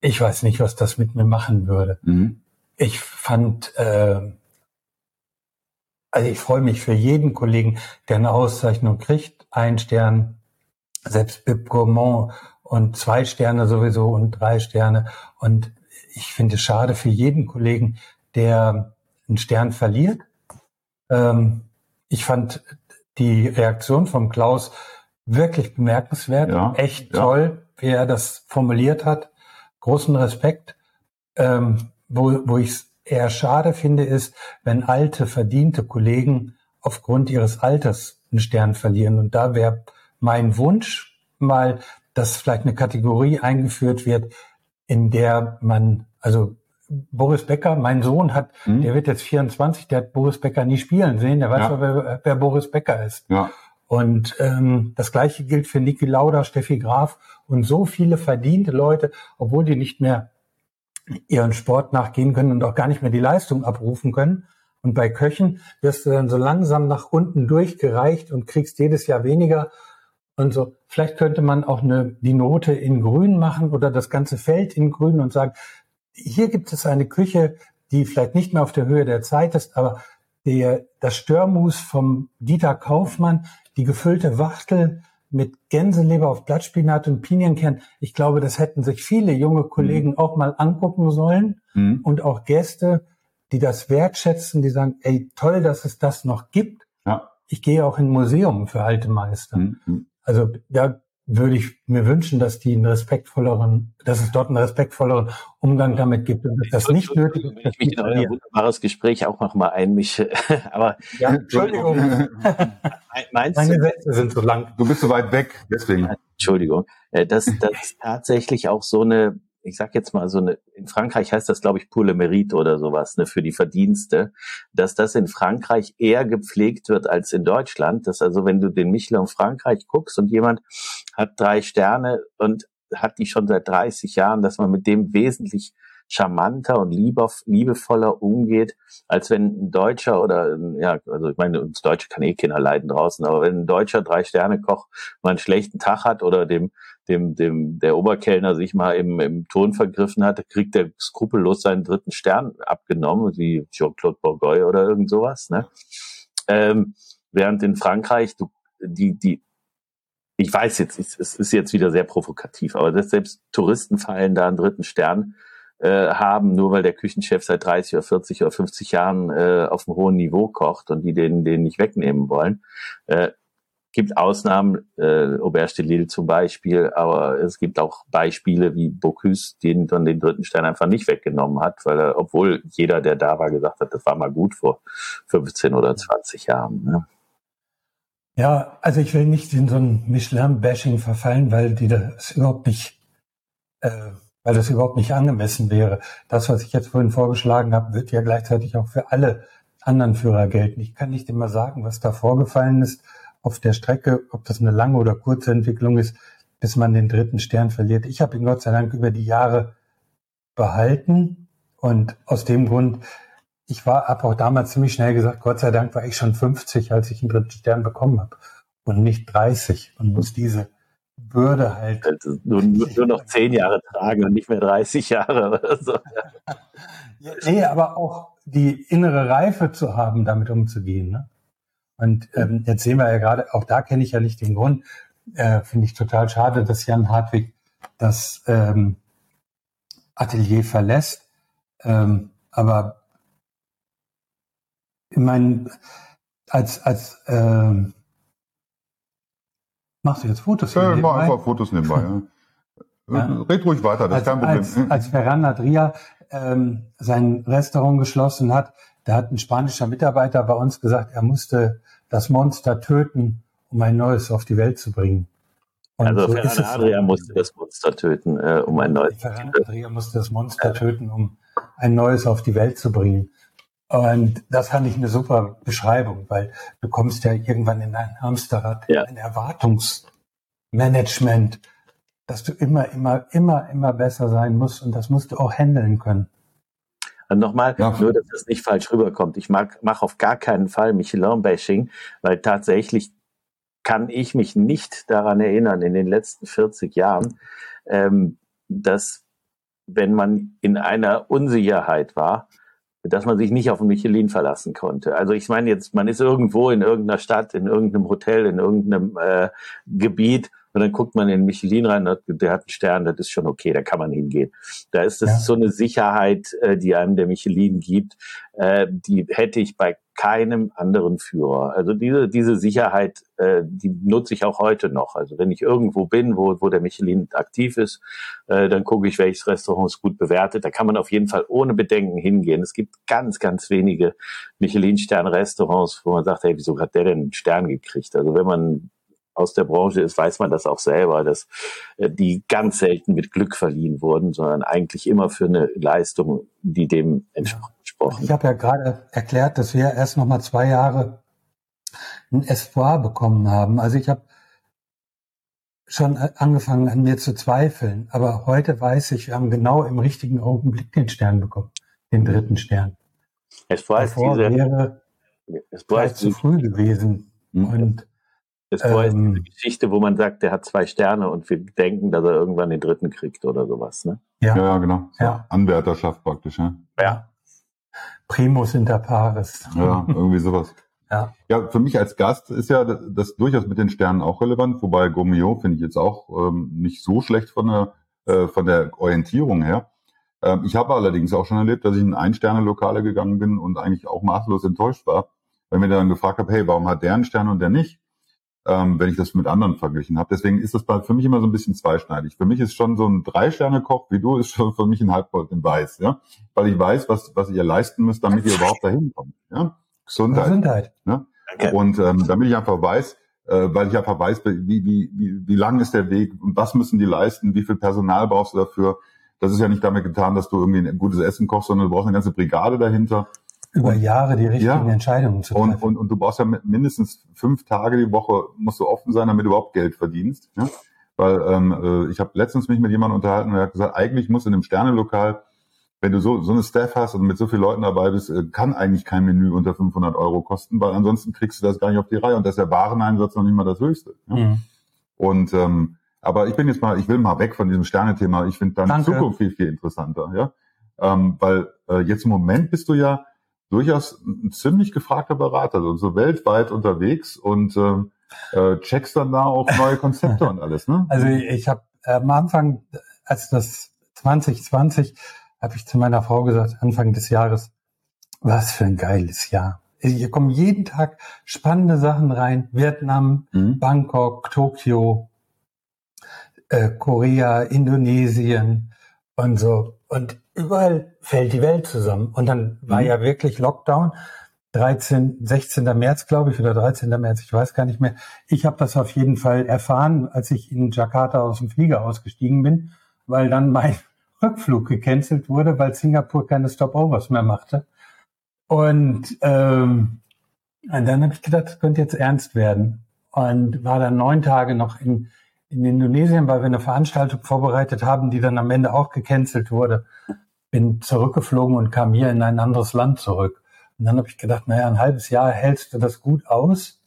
ich weiß nicht, was das mit mir machen würde. Hm? Ich fand, äh, also ich freue mich für jeden Kollegen, der eine Auszeichnung kriegt, ein Stern, selbst Bib Gourmand und zwei Sterne sowieso und drei Sterne. Und ich finde es schade für jeden Kollegen, der einen Stern verliert. Ähm, ich fand die Reaktion vom Klaus wirklich bemerkenswert, Ja, echt ja. toll, wie er das formuliert hat. Großen Respekt. Ähm, wo, wo ich es eher schade finde, ist, wenn alte, verdiente Kollegen aufgrund ihres Alters einen Stern verlieren. Und da wäre mein Wunsch mal, dass vielleicht eine Kategorie eingeführt wird, in der man, also Boris Becker, mein Sohn hat, Mhm. der wird jetzt 24, der hat Boris Becker nie spielen sehen, der weiß Ja. aber, wer, wer Boris Becker ist. Ja. Und ähm, das gleiche gilt für Niki Lauda, Steffi Graf und so viele verdiente Leute, obwohl die nicht mehr ihren Sport nachgehen können und auch gar nicht mehr die Leistung abrufen können. Und bei Köchen wirst du dann so langsam nach unten durchgereicht und kriegst jedes Jahr weniger. Und so, vielleicht könnte man auch eine, die Note in grün machen oder das ganze Feld in grün und sagen, hier gibt es eine Küche, die vielleicht nicht mehr auf der Höhe der Zeit ist, aber der, das Störmus vom Dieter Kaufmann, die gefüllte Wachtel mit Gänseleber auf Blattspinat und Pinienkern. Ich glaube, das hätten sich viele junge Kollegen auch mal angucken sollen Mhm. und auch Gäste, die das wertschätzen, die sagen, ey, toll, dass es das noch gibt. Ja. Ich gehe auch in Museum für alte Meister. Mhm. Also da würde ich mir wünschen, dass die einen respektvolleren, dass es dort einen respektvolleren Umgang damit gibt und dass das nicht nötig ist. Wenn ich mich in euer wunderbares Gespräch auch noch mal einmische. Aber Ja, Entschuldigung, meinst meine Sätze sind so lang. Du bist so weit weg, deswegen. Entschuldigung, äh, dass das tatsächlich auch so eine, ich sag jetzt mal so eine, in Frankreich heißt das glaube ich pour le mérite oder sowas, ne, für die Verdienste, dass das in Frankreich eher gepflegt wird als in Deutschland, dass also wenn du den Michelin Frankreich guckst und jemand hat drei Sterne und hat die schon seit 30 Jahren, dass man mit dem wesentlich charmanter und liebevoller umgeht, als wenn ein Deutscher oder, ja, also ich meine, uns Deutsche kann eh keiner leiden draußen, aber wenn ein Deutscher Drei-Sterne-Koch mal einen schlechten Tag hat oder dem, dem, dem, der Oberkellner sich mal im, im Ton vergriffen hat, kriegt er skrupellos seinen dritten Stern abgenommen, wie Jean-Claude Bourgoy oder irgend sowas, ne? Ähm, während in Frankreich, du, die, die, ich weiß jetzt, es es ist jetzt wieder sehr provokativ, aber dass selbst Touristen fallen da einen dritten Stern äh, haben, nur weil der Küchenchef seit 30 oder 40 oder 50 Jahren äh, auf einem hohen Niveau kocht und die den, den nicht wegnehmen wollen. Äh, gibt Ausnahmen, äh, Auberge de Lille zum Beispiel, aber es gibt auch Beispiele wie Bocuse, den dann den dritten Stern einfach nicht weggenommen hat, weil er, obwohl jeder, der da war, gesagt hat, das war mal gut vor 15 oder 20 Jahren. Ne? Ja, also ich will nicht in so ein Michelin-Bashing verfallen, weil die das überhaupt nicht, äh, weil das überhaupt nicht angemessen wäre. Das, was ich jetzt vorhin vorgeschlagen habe, wird ja gleichzeitig auch für alle anderen Führer gelten. Ich kann nicht immer sagen, was da vorgefallen ist auf der Strecke, ob das eine lange oder kurze Entwicklung ist, bis man den dritten Stern verliert. Ich habe ihn Gott sei Dank über die Jahre behalten und aus dem Grund ich war, habe auch damals ziemlich schnell gesagt, Gott sei Dank war ich schon 50, als ich den dritten Stern bekommen habe und nicht 30 und muss diese Bürde halt. Nur, nur, noch 10 Jahre tragen und nicht mehr 30 Jahre oder so. Ja, nee, aber auch die innere Reife zu haben, damit umzugehen. Ne? Und ähm, jetzt sehen wir ja gerade, auch da kenne ich ja nicht den Grund, äh, finde ich total schade, dass Jan Hartwig das ähm, Atelier verlässt. Ähm, aber ich meine, als, als ähm, machst du jetzt Fotos? Ja, nebenbei? mach einfach Fotos nebenbei. Ja. Ja. Red ruhig weiter, das ist als, kein Problem. als, als Ferran Adria ähm, sein Restaurant geschlossen hat, da hat ein spanischer Mitarbeiter bei uns gesagt, er musste das Monster töten, um ein neues auf die Welt zu bringen. Und Also so Ferran. Adria musste das Monster töten, äh, um ein neues Ferran Adria musste das Monster töten, um ein neues auf die Welt zu bringen. Und das fand ich eine super Beschreibung, weil du kommst ja irgendwann in ein Hamsterrad, Ja. ein Erwartungsmanagement, dass du immer, immer, immer, immer besser sein musst und das musst du auch handeln können. Nochmal, Ja. nur dass das nicht falsch rüberkommt. Ich mache auf gar keinen Fall Michelin-Bashing, weil tatsächlich kann ich mich nicht daran erinnern, in den letzten 40 Jahren, ähm, dass wenn man in einer Unsicherheit war, dass man sich nicht auf Michelin verlassen konnte. Also ich meine jetzt, man ist irgendwo in irgendeiner Stadt, in irgendeinem Hotel, in irgendeinem äh, Gebiet und dann guckt man in Michelin rein, der der hat einen Stern, das ist schon okay, da kann man hingehen. Da ist das Ja. so eine Sicherheit, äh, die einem der Michelin gibt, äh, die hätte ich bei keinem anderen Führer. Also diese, diese Sicherheit, äh, die nutze ich auch heute noch. Also wenn ich irgendwo bin, wo, wo der Michelin aktiv ist, dann gucke ich, welches Restaurant ist gut bewertet. Da kann man auf jeden Fall ohne Bedenken hingehen. Es gibt ganz, ganz wenige Michelin-Stern-Restaurants, wo man sagt, hey, wieso hat der denn einen Stern gekriegt? Also wenn man aus der Branche ist, weiß man das auch selber, dass äh, die ganz selten mit Glück verliehen wurden, sondern eigentlich immer für eine Leistung, die dem entspricht gesprochen. Ich habe ja gerade erklärt, dass wir erst noch mal zwei Jahre ein Espoir bekommen haben. Also ich habe schon angefangen an mir zu zweifeln, aber heute weiß ich, wir haben genau im richtigen Augenblick den Stern bekommen, den dritten Stern. Espoir ist diese, wäre Espoir ist zu früh gewesen. Mhm. Und Espoir ähm, ist eine Geschichte, wo man sagt, der hat zwei Sterne und wir denken, dass er irgendwann den dritten kriegt oder sowas. Ne? Ja, ja, genau. So ja. Anwärterschaft praktisch. Ja. ja. Primus inter pares. Ja, irgendwie sowas. ja. ja, für mich als Gast ist ja das durchaus mit den Sternen auch relevant, wobei Gomio finde ich jetzt auch ähm, nicht so schlecht von der, äh, von der Orientierung her. Ähm, ich habe allerdings auch schon erlebt, dass ich in Ein-Sterne-Lokale gegangen bin und eigentlich auch maßlos enttäuscht war, wenn mir dann gefragt habe, hey, warum hat der einen Stern und der nicht? Ähm, wenn ich das mit anderen verglichen habe. Deswegen ist das für mich immer so ein bisschen zweischneidig. Für mich ist schon so ein Drei-Sterne-Koch wie du, ist schon für mich ein Halbgold in Weiß, ja, weil ich weiß, was, was ihr leisten müsst, damit ihr überhaupt dahin kommt. Ja? Gesundheit. Gesundheit. Ja? Und ähm, damit ich einfach weiß, äh, weil ich einfach weiß, wie, wie, wie, wie lang ist der Weg und was müssen die leisten, wie viel Personal brauchst du dafür. Das ist ja nicht damit getan, dass du irgendwie ein gutes Essen kochst, sondern du brauchst eine ganze Brigade dahinter über Jahre die richtigen ja, Entscheidungen zu treffen. Und, und, und du brauchst ja mindestens fünf Tage die Woche, musst du offen sein, damit du überhaupt Geld verdienst. Ja? Weil ähm, äh, ich habe letztens mich mit jemandem unterhalten und er hat gesagt, eigentlich muss in einem Sternelokal, wenn du so, so eine Staff hast und mit so vielen Leuten dabei bist, äh, kann eigentlich kein Menü unter 500 Euro kosten, weil ansonsten kriegst du das gar nicht auf die Reihe und das ist der Wareneinsatz noch nicht mal das Höchste. Ja? Mhm. Und ähm, aber ich bin jetzt mal, ich will mal weg von diesem Sternethema. Ich finde dann Zukunft viel, viel interessanter, ja. Ähm, weil äh, jetzt im Moment bist du ja durchaus ein ziemlich gefragter Berater, also so weltweit unterwegs und ähm, äh, checkst dann da auch neue Konzepte und alles, ne? Also ich habe äh, am Anfang, als das 2020, habe ich zu meiner Frau gesagt, Anfang des Jahres, was für ein geiles Jahr. Hier kommen jeden Tag spannende Sachen rein. Vietnam, mhm. Bangkok, Tokio, äh, Korea, Indonesien und so. Und überall fällt die Welt zusammen. Und dann war mhm. ja wirklich Lockdown. 13, 16. März, glaube ich, oder 13. März, ich weiß gar nicht mehr. Ich habe das auf jeden Fall erfahren, als ich in Jakarta aus dem Flieger ausgestiegen bin, weil dann mein Rückflug gecancelt wurde, weil Singapur keine Stopovers mehr machte. Und, ähm, und dann habe ich gedacht, das könnte jetzt ernst werden. Und war dann neun Tage noch in, in Indonesien, weil wir eine Veranstaltung vorbereitet haben, die dann am Ende auch gecancelt wurde bin zurückgeflogen und kam hier in ein anderes Land zurück. Und dann habe ich gedacht, naja, ein halbes Jahr hältst du das gut aus,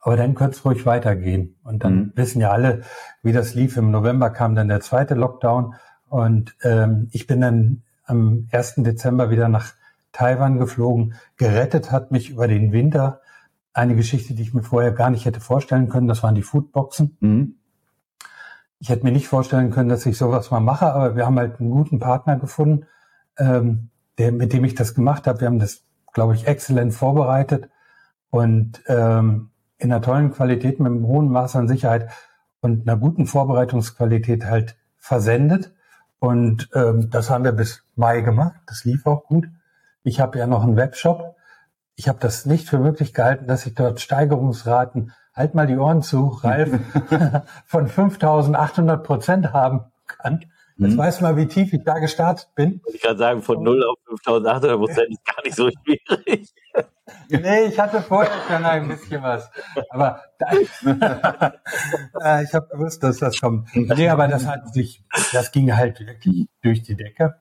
aber dann könnte es ruhig weitergehen. Und dann mhm. wissen ja alle, wie das lief. Im November kam dann der zweite Lockdown und ähm, ich bin dann am 1. Dezember wieder nach Taiwan geflogen. Gerettet hat mich über den Winter eine Geschichte, die ich mir vorher gar nicht hätte vorstellen können. Das waren die Foodboxen. Mhm ich hätte mir nicht vorstellen können, dass ich sowas mal mache, aber wir haben halt einen guten Partner gefunden, ähm, der, mit dem ich das gemacht habe. Wir haben das, glaube ich, exzellent vorbereitet und ähm, in einer tollen Qualität mit einem hohen Maß an Sicherheit und einer guten Vorbereitungsqualität halt versendet. Und ähm, das haben wir bis Mai gemacht. Das lief auch gut. Ich habe ja noch einen Webshop. Ich habe das nicht für möglich gehalten, dass ich dort Steigerungsraten halt mal die Ohren zu, Ralf, von 5800 Prozent haben kann. Jetzt mhm. weiß mal, wie tief ich da gestartet bin. Ich kann sagen, von 0 auf 5800 Prozent ist gar nicht so schwierig. nee, ich hatte vorher schon ein bisschen was. Aber da, äh, ich habe gewusst, dass das kommt. Nee, aber das hat sich, das ging halt wirklich durch die Decke.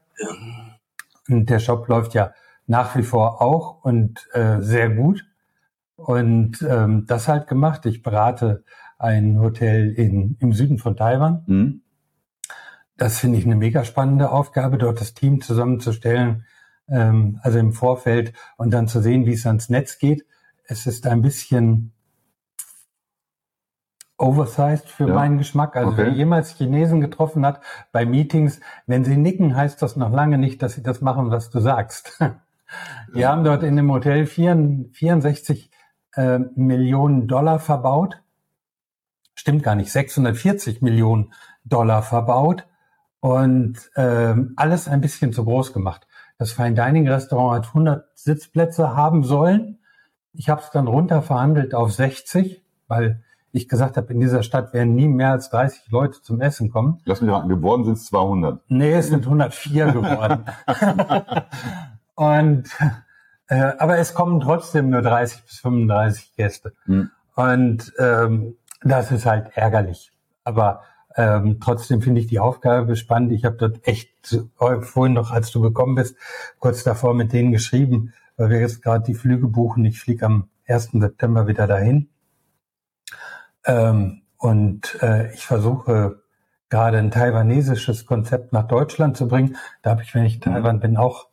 Und der Shop läuft ja nach wie vor auch und äh, sehr gut. Und ähm, das halt gemacht. Ich berate ein Hotel in, im Süden von Taiwan. Mhm. Das finde ich eine mega spannende Aufgabe, dort das Team zusammenzustellen, ähm, also im Vorfeld und dann zu sehen, wie es ans Netz geht. Es ist ein bisschen oversized für ja. meinen Geschmack. Also okay. wer jemals Chinesen getroffen hat bei Meetings, wenn sie nicken, heißt das noch lange nicht, dass sie das machen, was du sagst. Wir haben dort in dem Hotel 64 äh, Millionen Dollar verbaut. Stimmt gar nicht, 640 Millionen Dollar verbaut und ähm, alles ein bisschen zu groß gemacht. Das Fine Dining Restaurant hat 100 Sitzplätze haben sollen. Ich habe es dann runter verhandelt auf 60, weil ich gesagt habe, in dieser Stadt werden nie mehr als 30 Leute zum Essen kommen. Lass mich raten, geworden sind es 200. Nee, es sind 104 geworden. und äh, aber es kommen trotzdem nur 30 bis 35 Gäste. Mhm. Und ähm, das ist halt ärgerlich. Aber ähm, trotzdem finde ich die Aufgabe spannend. Ich habe dort echt äh, vorhin noch, als du gekommen bist, kurz davor mit denen geschrieben, weil wir jetzt gerade die Flüge buchen. Ich fliege am 1. September wieder dahin. Ähm, und äh, ich versuche gerade ein taiwanesisches Konzept nach Deutschland zu bringen. Da habe ich, wenn ich in Taiwan bin, auch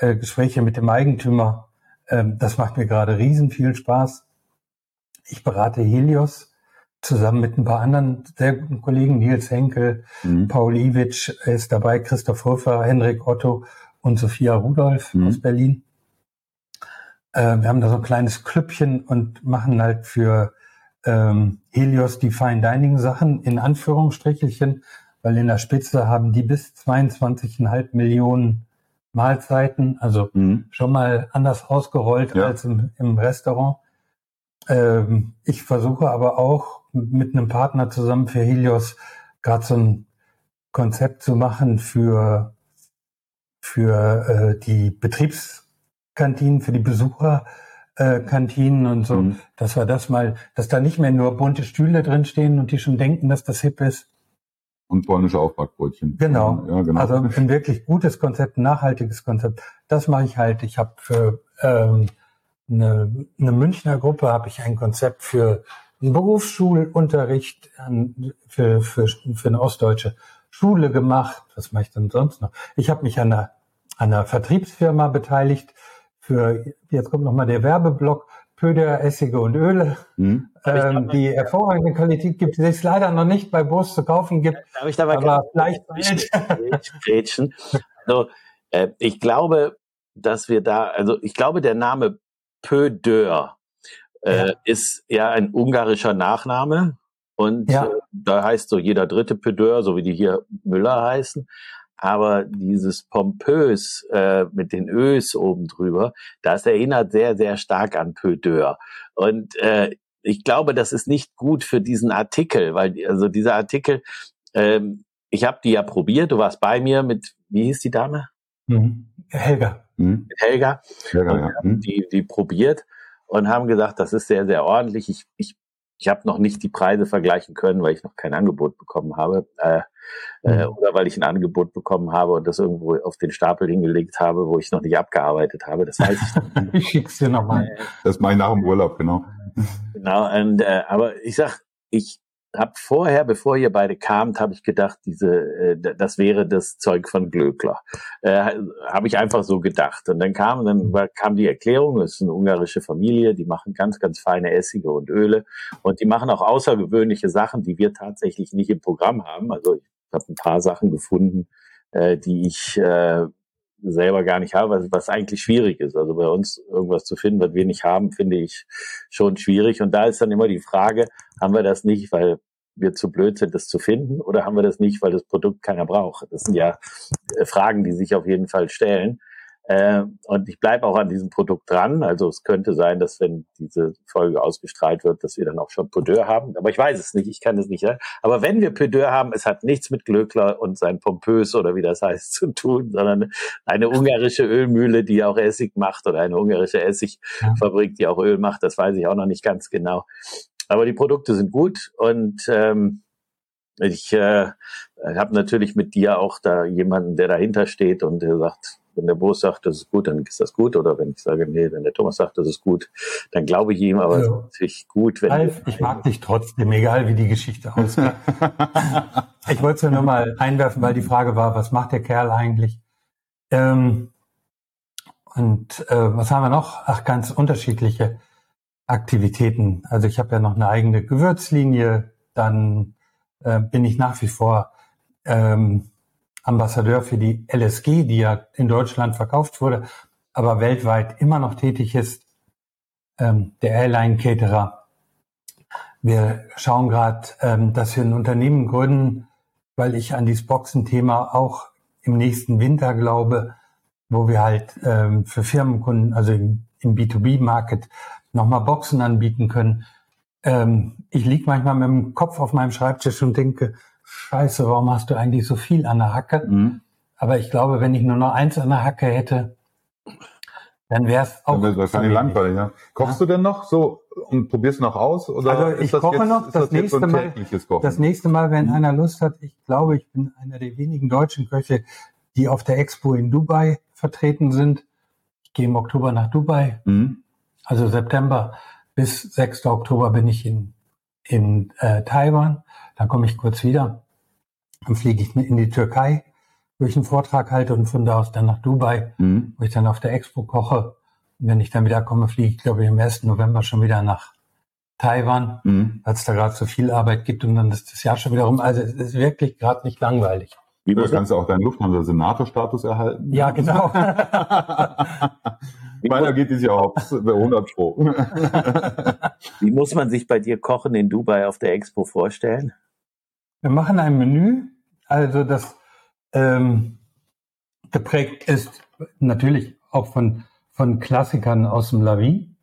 äh, Gespräche mit dem Eigentümer. Ähm, das macht mir gerade riesen viel Spaß. Ich berate Helios zusammen mit ein paar anderen sehr guten Kollegen, Nils Henkel, mhm. Paul Iwitsch ist dabei, Christoph Hofer, Henrik Otto und Sophia Rudolph mhm. aus Berlin. Äh, wir haben da so ein kleines Klüppchen und machen halt für ähm, Helios die Fine Dining Sachen in Anführungsstrichelchen, weil in der Spitze haben die bis 22,5 Millionen Mahlzeiten, also mhm. schon mal anders ausgerollt ja. als im, im Restaurant. Ähm, ich versuche aber auch mit einem Partner zusammen für Helios gerade so ein Konzept zu machen für, für äh, die Betriebskantinen, für die Besucherkantinen und so, mhm. dass wir das mal, dass da nicht mehr nur bunte Stühle drinstehen und die schon denken, dass das hip ist. Und polnische Aufbackbrötchen. Genau. Ja, genau. Also ein wirklich gutes Konzept, ein nachhaltiges Konzept. Das mache ich halt. Ich habe für ähm, eine, eine Münchner Gruppe habe ich ein Konzept für Berufsschulunterricht für, für, für eine ostdeutsche Schule gemacht. Was mache ich denn sonst noch? Ich habe mich an einer, an einer Vertriebsfirma beteiligt für, jetzt kommt nochmal der Werbeblock, Pöder, Essige und Öle, mhm. ähm, die hervorragende Qualität gibt, die es leider noch nicht bei Burs zu kaufen gibt. Darf ich da mal aber vielleicht grätschen? Also, äh, ich glaube, dass wir da, also ich glaube, der Name Pödeur äh, ja. ist ja ein ungarischer Nachname. Und ja. äh, da heißt so jeder dritte Pedeur, so wie die hier Müller heißen. Aber dieses pompös äh, mit den Ös oben drüber, das erinnert sehr, sehr stark an Pedeur. Und äh, ich glaube, das ist nicht gut für diesen Artikel, weil also dieser Artikel, ähm, ich habe die ja probiert, du warst bei mir mit, wie hieß die Dame? Mhm. Helga. Mhm. Helga. Helga ja. Mhm. die, die probiert und haben gesagt, das ist sehr, sehr ordentlich. Ich, ich, ich habe noch nicht die Preise vergleichen können, weil ich noch kein Angebot bekommen habe. Äh, äh, mhm. oder weil ich ein Angebot bekommen habe und das irgendwo auf den Stapel hingelegt habe, wo ich noch nicht abgearbeitet habe. Das weiß ich nicht. ich schick's dir nochmal. Das mache ich nach dem Urlaub, genau. Genau, und, äh, aber ich sag, ich habe vorher, bevor ihr beide kamt, habe ich gedacht, diese, äh, das wäre das Zeug von Glöckler. Äh, habe ich einfach so gedacht. Und dann kam, dann kam die Erklärung, das ist eine ungarische Familie, die machen ganz, ganz feine Essige und Öle und die machen auch außergewöhnliche Sachen, die wir tatsächlich nicht im Programm haben. Also ich habe ein paar Sachen gefunden, äh, die ich äh, selber gar nicht habe, was, was eigentlich schwierig ist. Also bei uns irgendwas zu finden, was wir nicht haben, finde ich schon schwierig. Und da ist dann immer die Frage, haben wir das nicht, weil wir zu blöd sind, das zu finden, oder haben wir das nicht, weil das Produkt keiner braucht? Das sind ja äh, Fragen, die sich auf jeden Fall stellen. Äh, und ich bleibe auch an diesem Produkt dran. Also es könnte sein, dass wenn diese Folge ausgestrahlt wird, dass wir dann auch schon Pudeur haben. Aber ich weiß es nicht, ich kann es nicht. Ja? Aber wenn wir Pudeur haben, es hat nichts mit Glöckler und sein Pompös oder wie das heißt zu tun, sondern eine ungarische Ölmühle, die auch Essig macht oder eine ungarische Essigfabrik, die auch Öl macht. Das weiß ich auch noch nicht ganz genau. Aber die Produkte sind gut und ähm, ich äh, habe natürlich mit dir auch da jemanden, der dahinter steht und der sagt, wenn der Boos sagt, das ist gut, dann ist das gut. Oder wenn ich sage, nee, wenn der Thomas sagt, das ist gut, dann glaube ich ihm, aber es ist natürlich gut, wenn. Ralf, ich mag dich trotzdem, egal wie die Geschichte ausgeht. ich wollte es nur mal einwerfen, weil die Frage war, was macht der Kerl eigentlich? Ähm, und äh, was haben wir noch? Ach, ganz unterschiedliche Aktivitäten. Also ich habe ja noch eine eigene Gewürzlinie, dann äh, bin ich nach wie vor ähm, Ambassadeur für die LSG, die ja in Deutschland verkauft wurde. aber weltweit immer noch tätig ist, ähm, der Airline Caterer. Wir schauen gerade, ähm, dass wir ein Unternehmen gründen, weil ich an dieses Boxen-Thema auch im nächsten Winter glaube, wo wir halt ähm, für Firmenkunden, also im, im B2B-Market, nochmal Boxen anbieten können. Ähm, ich lieg manchmal mit dem Kopf auf meinem Schreibtisch und denke, scheiße, warum hast du eigentlich so viel an der Hacke? Mhm. Aber ich glaube, wenn ich nur noch eins an der Hacke hätte, dann wäre es auch. Dann wahrscheinlich langweilig, ja. Kochst Ja. du denn noch so und probierst noch aus? Oder Also ist ich das koche jetzt, noch, das das jetzt so nächste Mal- Kochen? Das nächste Mal, wenn Mhm. einer Lust hat, ich glaube, ich bin einer der wenigen deutschen Köche, die auf der Expo in Dubai vertreten sind. Ich gehe im Oktober nach Dubai, Mhm. also September bis 6. Oktober bin ich in, in äh, Taiwan. Dann komme ich kurz wieder. Dann fliege ich in die Türkei, wo ich einen Vortrag halte und von da aus dann nach Dubai, Mhm. wo ich dann auf der Expo koche. Und wenn ich dann wieder komme, fliege ich, glaube ich, am 1. November schon wieder nach Taiwan Mhm. weil es da gerade so viel Arbeit gibt und dann ist das Jahr schon wieder rum. Also es ist wirklich gerade nicht langweilig. Wie Du muss, kannst ja auch deinen Lufthansa-Senator-Status erhalten. Ja, genau. wie, Meiner geht dieses Jahr auf 100 Pro. wie muss man sich bei dir Kochen in Dubai auf der Expo vorstellen? Wir machen ein Menü, also das ähm, geprägt ist natürlich auch von, von Klassikern aus dem Lavi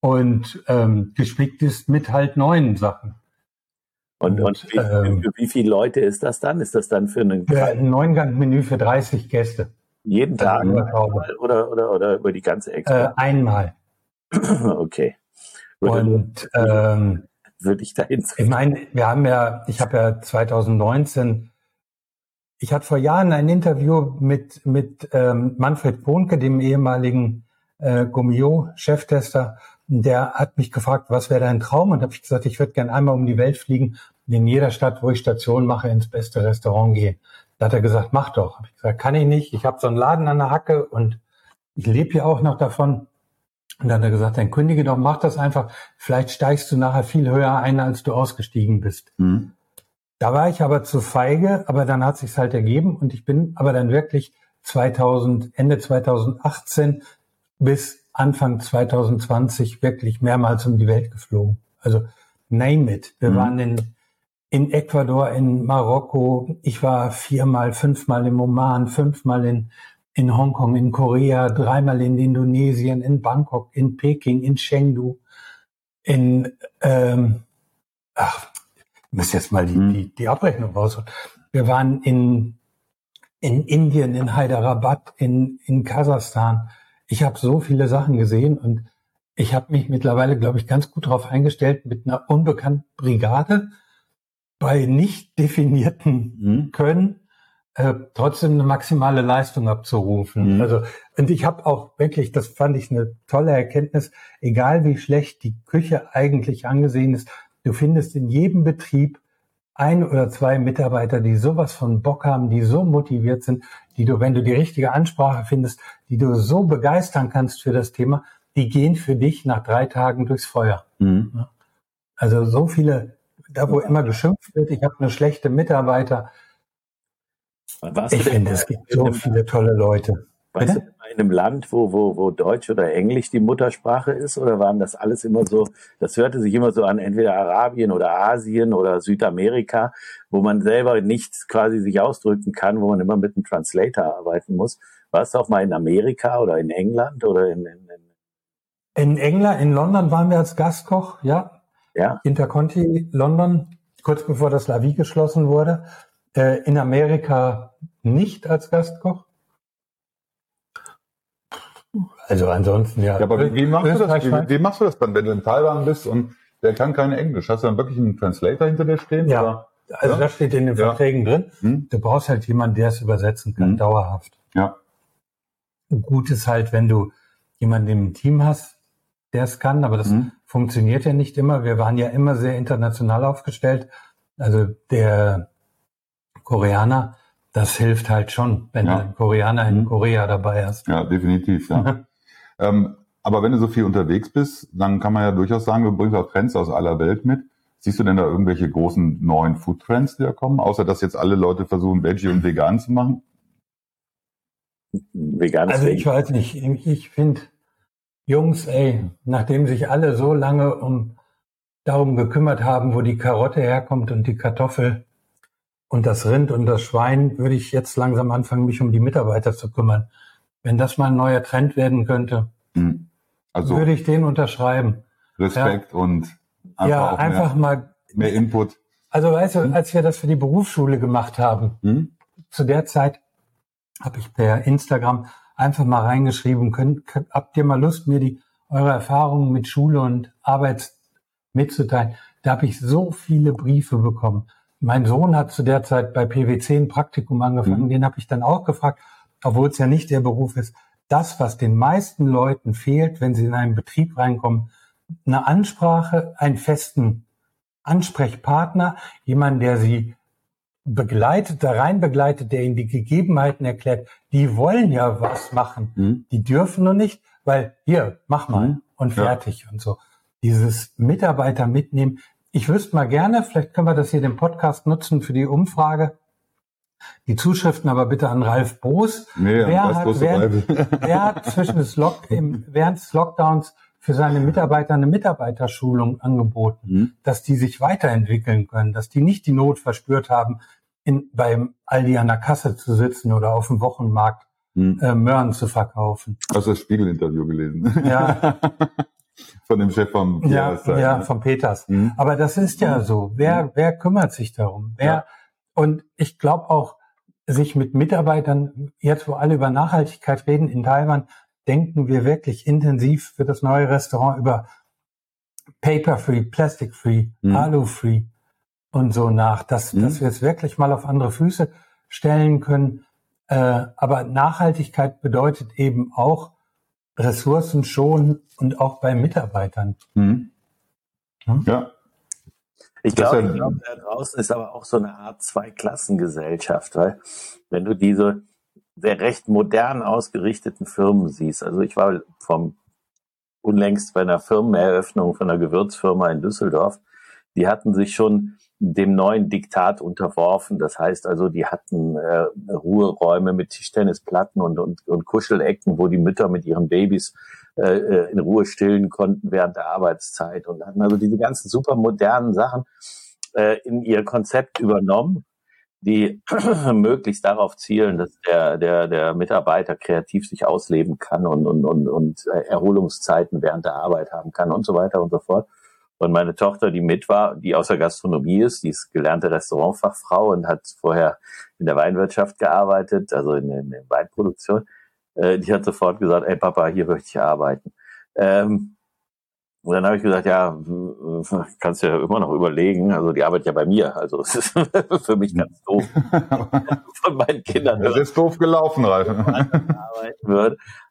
und ähm, gespickt ist mit halt neuen Sachen. Und, Und, und wie, ähm, für wie viele Leute ist das dann? Ist das dann für einen Ja, ein Neungang-Menü für 30 Gäste. Jeden Tag Also überschaubar. oder, oder, oder über die ganze Expo? Äh, einmal. okay. Würde, Und ähm, würde ich dahin Ich meine, wir haben ja, ich habe ja 2019, ich hatte vor Jahren ein Interview mit, mit ähm, Manfred Pohnke, dem ehemaligen äh, Gummio-Cheftester. Der hat mich gefragt, was wäre dein Traum? Und habe ich gesagt, ich würde gern einmal um die Welt fliegen und in jeder Stadt, wo ich Station mache, ins beste Restaurant gehen. Da hat er gesagt, mach doch. Habe ich gesagt, kann ich nicht. Ich habe so einen Laden an der Hacke und ich lebe ja auch noch davon. Und dann hat er gesagt, dann kündige doch, mach das einfach. Vielleicht steigst du nachher viel höher ein, als du ausgestiegen bist. Mhm. Da war ich aber zu feige, aber dann hat sich's halt ergeben und ich bin aber dann wirklich 2000, Ende 2018 bis Anfang 2020 wirklich mehrmals um die Welt geflogen. Also name it. Wir Mhm. waren in, in Ecuador, in Marokko. Ich war viermal, fünfmal im Oman, fünfmal in, in Hongkong, in Korea, dreimal in Indonesien, in Bangkok, in Peking, in Chengdu, in, ähm, ach, ich muss jetzt mal die, Mhm. die, die Abrechnung rausholen. Wir waren in, in Indien, in Hyderabad, in, in Kasachstan. Ich habe so viele Sachen gesehen und ich habe mich mittlerweile, glaube ich, ganz gut darauf eingestellt, mit einer unbekannten Brigade bei nicht definierten Mhm. Können äh, trotzdem eine maximale Leistung abzurufen. Mhm. Also und ich habe auch wirklich, das fand ich eine tolle Erkenntnis, egal wie schlecht die Küche eigentlich angesehen ist, du findest in jedem Betrieb ein oder zwei Mitarbeiter, die sowas von Bock haben, die so motiviert sind, die du, wenn du die richtige Ansprache findest, die du so begeistern kannst für das Thema, die gehen für dich nach drei Tagen durchs Feuer. Mhm. Also so viele, da wo immer geschimpft wird, ich habe eine schlechte Mitarbeiter. warst Ich finde, es gibt so viele tolle Leute. Weißt du, in einem Land, wo, wo, wo Deutsch oder Englisch die Muttersprache ist, oder waren das alles immer so, das hörte sich immer so an, entweder Arabien oder Asien oder Südamerika, wo man selber nichts quasi sich ausdrücken kann, wo man immer mit einem Translator arbeiten muss. Warst du auch mal in Amerika oder in England oder in, in, in In England, in London waren wir als Gastkoch, ja. Ja? Interconti London, kurz bevor das Lavi geschlossen wurde. Äh, in Amerika nicht als Gastkoch. Also ansonsten ja. Ja, aber wie, wie, machst du das, wie, wie machst du das dann, wenn du in Taiwan bist und der kann kein Englisch? Hast du dann wirklich einen Translator hinter dir stehen? Ja. Oder? Also Ja. das steht in den Ja. Verträgen drin. Hm? Du brauchst halt jemanden, der es übersetzen kann, Mhm. dauerhaft. Ja. Gut ist halt, wenn du jemanden im Team hast, der es kann, aber das Mhm. Funktioniert ja nicht immer. Wir waren ja immer sehr international aufgestellt. Also der Koreaner, das hilft halt schon, wenn Ja. du einen Koreaner in Mhm. Korea dabei hast. Ja, definitiv, ja. ähm, aber wenn du so viel unterwegs bist, dann kann man ja durchaus sagen, du bringst auch Trends aus aller Welt mit. Siehst du denn da irgendwelche großen neuen Food-Trends, die da kommen? Außer, dass jetzt alle Leute versuchen, Veggie und vegan zu machen? veganes Also ich weiß nicht, ich, ich finde, Jungs, ey, nachdem sich alle so lange um darum gekümmert haben, wo die Karotte herkommt und die Kartoffel und das Rind und das Schwein, würde ich jetzt langsam anfangen, mich um die Mitarbeiter zu kümmern. Wenn das mal ein neuer Trend werden könnte, Mhm. Also würde ich den unterschreiben. Respekt und einfach ja, einfach mehr, mal. mehr Input. Also weißt du, als wir das für die Berufsschule gemacht haben, Mhm. zu der Zeit habe ich per Instagram einfach mal reingeschrieben, könnt, habt ihr mal Lust, mir die eure Erfahrungen mit Schule und Arbeit mitzuteilen? Da habe ich so viele Briefe bekommen. Mein Sohn hat zu der Zeit bei PwC ein Praktikum angefangen, Mhm. den habe ich dann auch gefragt, obwohl es ja nicht der Beruf ist. Das, was den meisten Leuten fehlt, wenn sie in einen Betrieb reinkommen, eine Ansprache, einen festen Ansprechpartner, jemand, der sie begleitet, da rein begleitet, der ihnen die Gegebenheiten erklärt, die wollen ja was machen. Mhm. Die dürfen nur nicht, weil hier, mach mal Mhm. und Ja. fertig und so. Dieses Mitarbeiter mitnehmen. Ich wüsste mal gerne, vielleicht können wir das hier den Podcast nutzen für die Umfrage. Die Zuschriften aber bitte an Ralf Boos. Nee, wer, hat, wer, Bible. wer hat zwischen des Lock, im, während des Lockdowns für seine Mitarbeiter eine Mitarbeiterschulung angeboten? Mhm. dass die sich weiterentwickeln können, dass die nicht die Not verspürt haben, in, beim Aldi an der Kasse zu sitzen oder auf dem Wochenmarkt Mhm. äh, Möhren zu verkaufen. Hast du das Spiegel-Interview gelesen? Ja. Von dem Chef vom Ja, Jahreszeit, ja, ne? von Peters. Mhm. Aber das ist ja so. Wer, wer kümmert sich darum? Wer, Ja. und ich glaube auch, sich mit Mitarbeitern, jetzt wo alle über Nachhaltigkeit reden, in Taiwan denken wir wirklich intensiv für das neue Restaurant über Paper-Free, Plastic-Free, Mhm. Alu-Free und so nach, dass, Mhm. dass wir es wirklich mal auf andere Füße stellen können. Äh, aber Nachhaltigkeit bedeutet eben auch Ressourcen schonen und auch bei Mitarbeitern. Mhm. Hm? Ja. Ich glaube, ja- glaub, da draußen ist aber auch so eine Art Zweiklassengesellschaft, weil wenn du diese sehr recht modern ausgerichteten Firmen siehst, also ich war vom unlängst bei einer Firmeneröffnung von einer Gewürzfirma in Düsseldorf, die hatten sich schon dem neuen Diktat unterworfen. Das heißt also, die hatten äh, Ruheräume mit Tischtennisplatten und, und, und Kuschelecken, wo die Mütter mit ihren Babys äh, äh, in Ruhe stillen konnten während der Arbeitszeit und hatten also diese ganzen super modernen Sachen äh, in ihr Konzept übernommen, die möglichst darauf zielen, dass der, der, der Mitarbeiter kreativ sich ausleben kann und, und, und, und äh, Erholungszeiten während der Arbeit haben kann und so weiter und so fort. Und meine Tochter, die mit war, die aus der Gastronomie ist, die ist gelernte Restaurantfachfrau und hat vorher in der Weinwirtschaft gearbeitet, also in, in der Weinproduktion, äh, die hat sofort gesagt, ey Papa, hier möchte ich arbeiten. Ähm, und dann habe ich gesagt, ja, kannst du ja immer noch überlegen. Also die arbeitet ja bei mir. Also es ist für mich ganz doof, von meinen Kindern Das ist doof gelaufen, Ralf.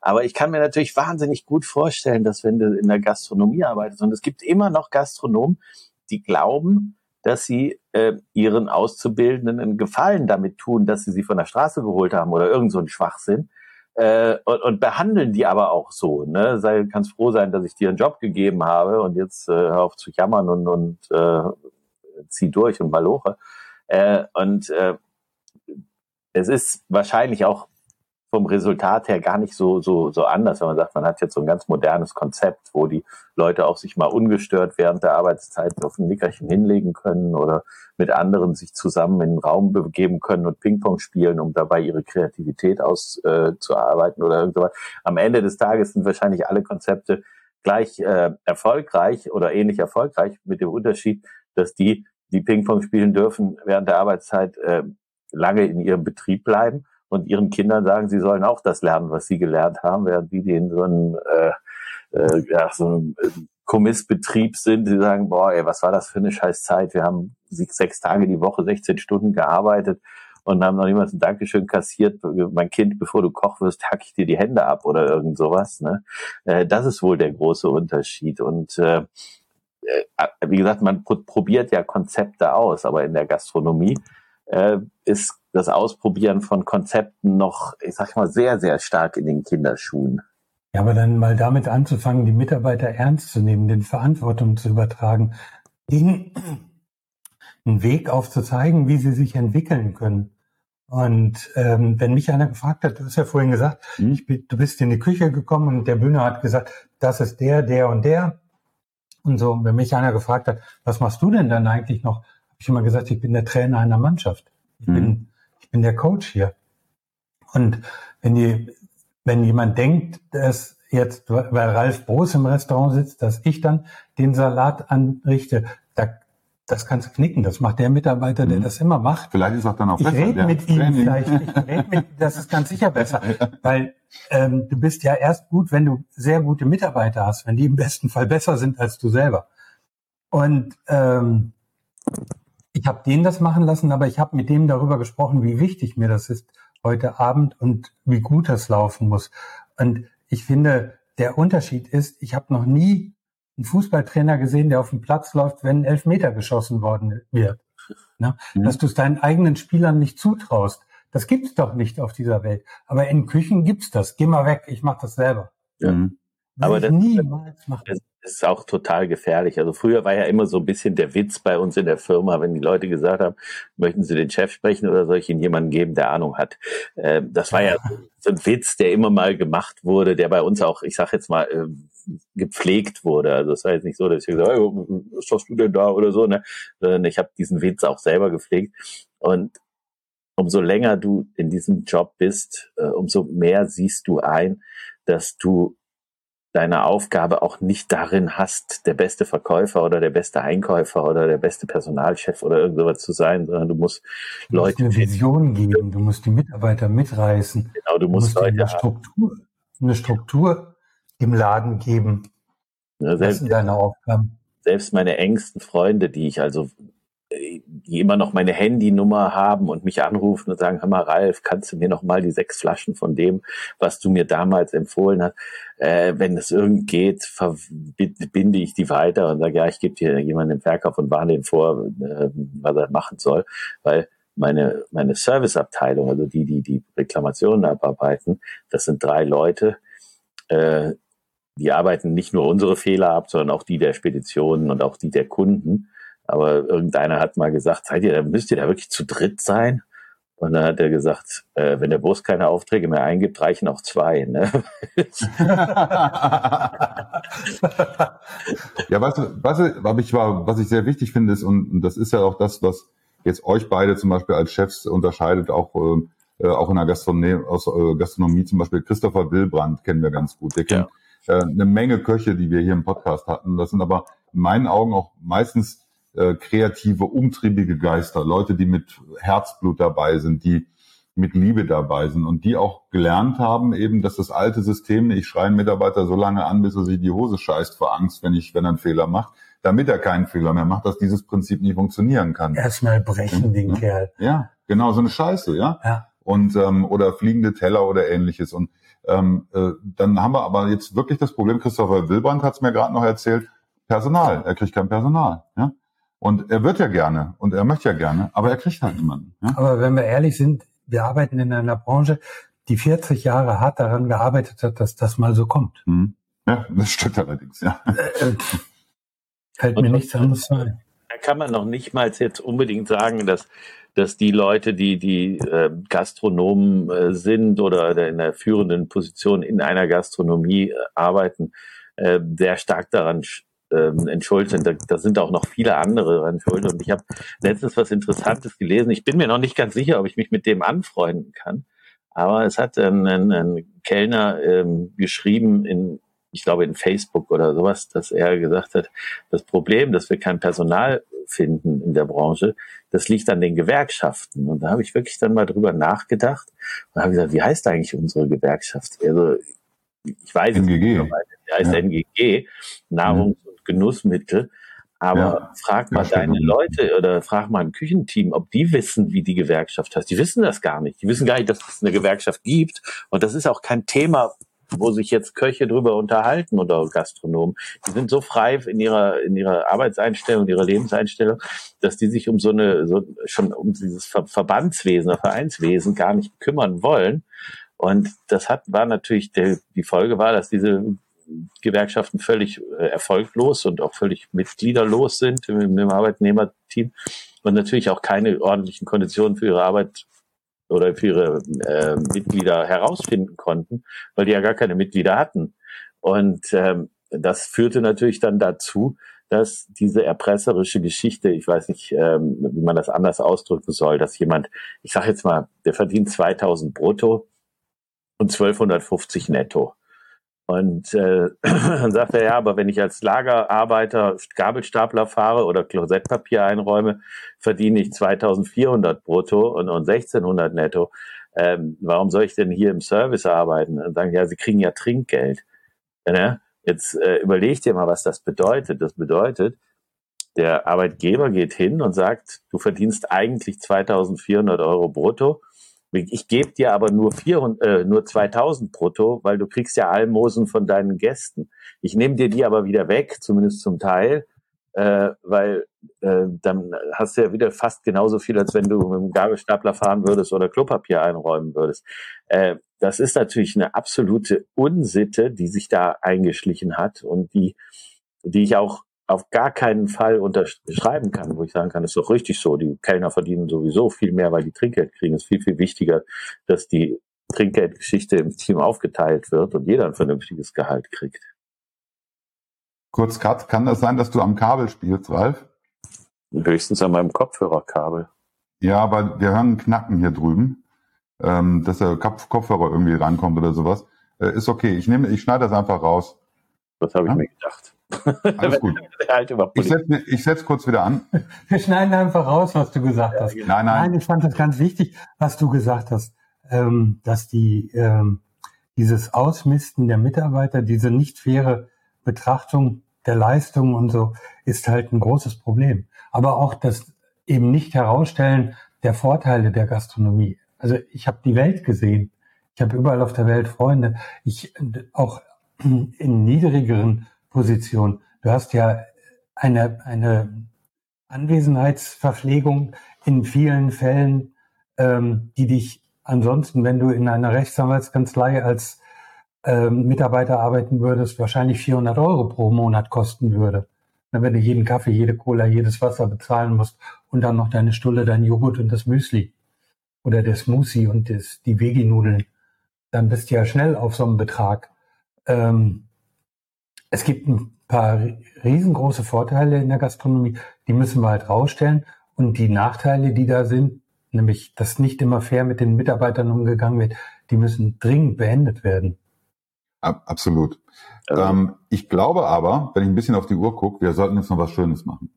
Aber ich kann mir natürlich wahnsinnig gut vorstellen, dass wenn du in der Gastronomie arbeitest, und es gibt immer noch Gastronomen, die glauben, dass sie äh, ihren Auszubildenden einen Gefallen damit tun, dass sie sie von der Straße geholt haben oder irgend so ein Schwachsinn. Äh, und, und behandeln die aber auch so. Ne? Sei, kannst froh sein, dass ich dir einen Job gegeben habe und jetzt äh, hör auf zu jammern und, und äh, zieh durch und maloche. Äh, und äh, es ist wahrscheinlich auch vom Resultat her gar nicht so, so, so anders, wenn man sagt, man hat jetzt so ein ganz modernes Konzept, wo die Leute auch sich mal ungestört während der Arbeitszeit auf ein Nickerchen hinlegen können oder mit anderen sich zusammen in den Raum begeben können und Ping-Pong spielen, um dabei ihre Kreativität auszuarbeiten oder irgendwas. Am Ende des Tages sind wahrscheinlich alle Konzepte gleich äh, erfolgreich oder ähnlich erfolgreich mit dem Unterschied, dass die, die Ping-Pong spielen dürfen, während der Arbeitszeit äh, lange in ihrem Betrieb bleiben und ihren Kindern sagen, sie sollen auch das lernen, was sie gelernt haben, während die, die in so einem, äh, äh, ja, so einem äh, Kommissbetrieb sind, die sagen, boah, ey, was war das für eine scheiß Zeit? Wir haben sechs Tage die Woche, 16 Stunden gearbeitet und haben noch niemals ein Dankeschön kassiert. Mein Kind, bevor du Koch wirst, hack ich dir die Hände ab oder irgend sowas. Ne? Äh, das ist wohl der große Unterschied. Und äh, äh, wie gesagt, man pr probiert ja Konzepte aus, aber in der Gastronomie äh, ist das Ausprobieren von Konzepten noch, ich sag mal, sehr, sehr stark in den Kinderschuhen. Ja, aber dann mal damit anzufangen, die Mitarbeiter ernst zu nehmen, den Verantwortung zu übertragen, ihnen einen Weg aufzuzeigen, wie sie sich entwickeln können. Und ähm, wenn mich einer gefragt hat, du hast ja vorhin gesagt, Mhm. ich bin, du bist in die Küche gekommen und der Bühner hat gesagt, das ist der, der und der. Und so, wenn mich einer gefragt hat, was machst du denn dann eigentlich noch, habe ich immer gesagt, ich bin der Trainer einer Mannschaft. Ich, Mhm. bin, ich bin der Coach hier. Und wenn die, wenn jemand denkt, dass jetzt, weil Ralf Broß im Restaurant sitzt, dass ich dann den Salat anrichte, da, das kannst du knicken. Das macht der Mitarbeiter, der Mhm. das immer macht. Vielleicht ist auch dann auch Ich besser. rede der mit ihm vielleicht. Ich rede mit, das ist ganz sicher besser, weil ähm, du bist ja erst gut, wenn du sehr gute Mitarbeiter hast, wenn die im besten Fall besser sind als du selber. Und ähm, ich habe den das machen lassen, aber ich habe mit dem darüber gesprochen, wie wichtig mir das ist heute Abend und wie gut das laufen muss. Und ich finde, der Unterschied ist, ich habe noch nie einen Fußballtrainer gesehen, der auf dem Platz läuft, wenn ein Elfmeter geschossen worden wird. Ne? Mhm. Dass du es deinen eigenen Spielern nicht zutraust. Das gibt's doch nicht auf dieser Welt. Aber in Küchen gibt's das. Geh mal weg, ich mache das selber. Mhm. Aber das- niemals machen. Das ist auch total gefährlich. Also früher war ja immer so ein bisschen der Witz bei uns in der Firma, wenn die Leute gesagt haben, möchten Sie den Chef sprechen oder soll ich Ihnen jemanden geben, der Ahnung hat? Ähm, das war ja so ein Witz, der immer mal gemacht wurde, der bei uns auch, ich sag jetzt mal, ähm, gepflegt wurde. Also es war jetzt nicht so, dass ich gesagt habe, hey, was schaffst du denn da oder so, ne? Sondern ich habe diesen Witz auch selber gepflegt. Und umso länger du in diesem Job bist, äh, umso mehr siehst du ein, dass du deine Aufgabe auch nicht darin hast, der beste Verkäufer oder der beste Einkäufer oder der beste Personalchef oder irgend sowas zu sein, sondern du musst Du musst Leute eine finden. Vision geben. Du musst die Mitarbeiter mitreißen. Genau, du Du musst musst eine. Struktur, eine Struktur im Laden geben. Das Selbst, sind deine Aufgaben. selbst meine engsten Freunde, die ich also immer noch meine Handynummer haben und mich anrufen und sagen, hör mal, Ralf, kannst du mir noch mal die sechs Flaschen von dem, was du mir damals empfohlen hast, äh, wenn es irgend geht, verbinde ich die weiter und sage, ja, ich gebe dir jemanden im Verkauf und warne ihn vor, äh, was er machen soll, weil meine, meine Serviceabteilung, also die, die die Reklamationen abarbeiten, das sind drei Leute, äh, die arbeiten nicht nur unsere Fehler ab, sondern auch die der Speditionen und auch die der Kunden. Aber irgendeiner hat mal gesagt, seid ihr, da müsst ihr da wirklich zu dritt sein? Und dann hat er gesagt, äh, wenn der Bus keine Aufträge mehr eingibt, reichen auch zwei. Ne? ja, was, was, was, ich, war, was ich sehr wichtig finde, ist, und, und das ist ja auch das, was jetzt euch beide zum Beispiel als Chefs unterscheidet, auch, äh, auch in der Gastronomie, aus, äh, Gastronomie zum Beispiel Christopher Willbrand kennen wir ganz gut. Der kennt äh, eine Menge Köche, die wir hier im Podcast hatten. Das sind aber in meinen Augen auch meistens äh, kreative, umtriebige Geister, Leute, die mit Herzblut dabei sind, die mit Liebe dabei sind und die auch gelernt haben, eben, dass das alte System, ich schreie einen Mitarbeiter so lange an, bis er sich die Hose scheißt vor Angst, wenn ich, wenn er einen Fehler macht, damit er keinen Fehler mehr macht, dass dieses Prinzip nicht funktionieren kann. Erstmal brechen den Ja. Kerl. Ja, genau, so eine Scheiße, ja. Ja. Und ähm, oder fliegende Teller oder ähnliches. Und ähm, äh, dann haben wir aber jetzt wirklich das Problem, Christopher Wilbrand hat es mir gerade noch erzählt, Personal. Er kriegt kein Personal. Ja? Und er wird ja gerne und er möchte ja gerne, aber er kriegt halt niemanden. Ja? Aber wenn wir ehrlich sind, wir arbeiten in einer Branche, die 40 Jahre hart daran gearbeitet hat, dass das mal so kommt. Hm. Ja, das stimmt allerdings, ja. Äh, fällt Und mir nichts anderes ein. Da kann man noch nicht mal jetzt unbedingt sagen, dass, dass die Leute, die, die äh, Gastronomen äh, sind oder in der führenden Position in einer Gastronomie äh, arbeiten, äh, sehr stark daran ähm, entschuldigt sind. Da, da sind auch noch viele andere schuld. Und ich habe letztens was Interessantes gelesen. Ich bin mir noch nicht ganz sicher, ob ich mich mit dem anfreunden kann. Aber es hat ein, ein, ein Kellner ähm, geschrieben in, ich glaube in Facebook oder sowas, dass er gesagt hat, das Problem, dass wir kein Personal finden in der Branche, das liegt an den Gewerkschaften. Und da habe ich wirklich dann mal drüber nachgedacht und habe gesagt, wie heißt eigentlich unsere Gewerkschaft? Also ich weiß es NGG. nicht, die heißt Ja. NGG, Nahrungs- Genussmittel. Aber Ja. frag mal deine Leute oder frag mal ein Küchenteam, ob die wissen, wie die Gewerkschaft heißt. Die wissen das gar nicht. Die wissen gar nicht, dass es eine Gewerkschaft gibt. Und das ist auch kein Thema, wo sich jetzt Köche drüber unterhalten oder Gastronomen. Die sind so frei in ihrer, in ihrer Arbeitseinstellung, in ihrer Lebenseinstellung, dass die sich um so eine, so schon um dieses Ver Verbandswesen oder Vereinswesen gar nicht kümmern wollen. Und das hat, war natürlich, der, die Folge war, dass diese Gewerkschaften völlig äh, erfolglos und auch völlig mitgliederlos sind im, im Arbeitnehmerteam und natürlich auch keine ordentlichen Konditionen für ihre Arbeit oder für ihre äh, Mitglieder herausfinden konnten, weil die ja gar keine Mitglieder hatten. Und ähm, das führte natürlich dann dazu, dass diese erpresserische Geschichte, ich weiß nicht, ähm, wie man das anders ausdrücken soll, dass jemand, ich sage jetzt mal, der verdient 2000 brutto und 1250 netto. Und äh, dann sagt er, ja, aber wenn ich als Lagerarbeiter Gabelstapler fahre oder Klosettpapier einräume, verdiene ich 2400 brutto und, und 1600 netto. Ähm, warum soll ich denn hier im Service arbeiten? Und sagen, ja, sie kriegen ja Trinkgeld. Ja, ne? Jetzt äh, überleg dir mal, was das bedeutet. Das bedeutet, der Arbeitgeber geht hin und sagt, du verdienst eigentlich 2400 Euro brutto ich gebe dir aber nur 400, äh, nur 2000 brutto, weil du kriegst ja Almosen von deinen Gästen. Ich nehme dir die aber wieder weg, zumindest zum Teil, äh, weil äh, dann hast du ja wieder fast genauso viel, als wenn du mit dem Gabelstapler fahren würdest oder Klopapier einräumen würdest. Äh, das ist natürlich eine absolute Unsitte, die sich da eingeschlichen hat und die, die ich auch auf gar keinen Fall unterschreiben kann, wo ich sagen kann, ist doch richtig so. Die Kellner verdienen sowieso viel mehr, weil die Trinkgeld kriegen. Es ist viel, viel wichtiger, dass die Trinkgeldgeschichte im Team aufgeteilt wird und jeder ein vernünftiges Gehalt kriegt. Kurz Cut, kann das sein, dass du am Kabel spielst, Ralf? Höchstens an meinem Kopfhörerkabel. Ja, aber wir hören Knacken hier drüben, ähm, dass der Kopfhörer irgendwie rankommt oder sowas. Äh, ist okay. Ich nehme, ich schneide das einfach raus. Das habe ich ja? mir gedacht. Alles gut. halt ich setze ich setz kurz wieder an. Wir schneiden einfach raus, was du gesagt hast. Nein, nein. Nein, ich fand das ganz wichtig, was du gesagt hast, ähm, dass die ähm, dieses Ausmisten der Mitarbeiter, diese nicht faire Betrachtung der Leistung und so, ist halt ein großes Problem. Aber auch das eben nicht herausstellen der Vorteile der Gastronomie. Also ich habe die Welt gesehen. Ich habe überall auf der Welt Freunde. Ich auch in niedrigeren Position. Du hast ja eine, eine Anwesenheitsverpflegung in vielen Fällen, ähm, die dich ansonsten, wenn du in einer Rechtsanwaltskanzlei als ähm, Mitarbeiter arbeiten würdest, wahrscheinlich 400 Euro pro Monat kosten würde. Wenn du jeden Kaffee, jede Cola, jedes Wasser bezahlen musst und dann noch deine Stulle, dein Joghurt und das Müsli oder der Smoothie und das, die Veggie-Nudeln, dann bist du ja schnell auf so einem Betrag. Ähm, es gibt ein paar riesengroße Vorteile in der Gastronomie, die müssen wir halt rausstellen. Und die Nachteile, die da sind, nämlich, dass nicht immer fair mit den Mitarbeitern umgegangen wird, die müssen dringend beendet werden. Absolut. Ähm, ich glaube aber, wenn ich ein bisschen auf die Uhr gucke, wir sollten jetzt noch was Schönes machen.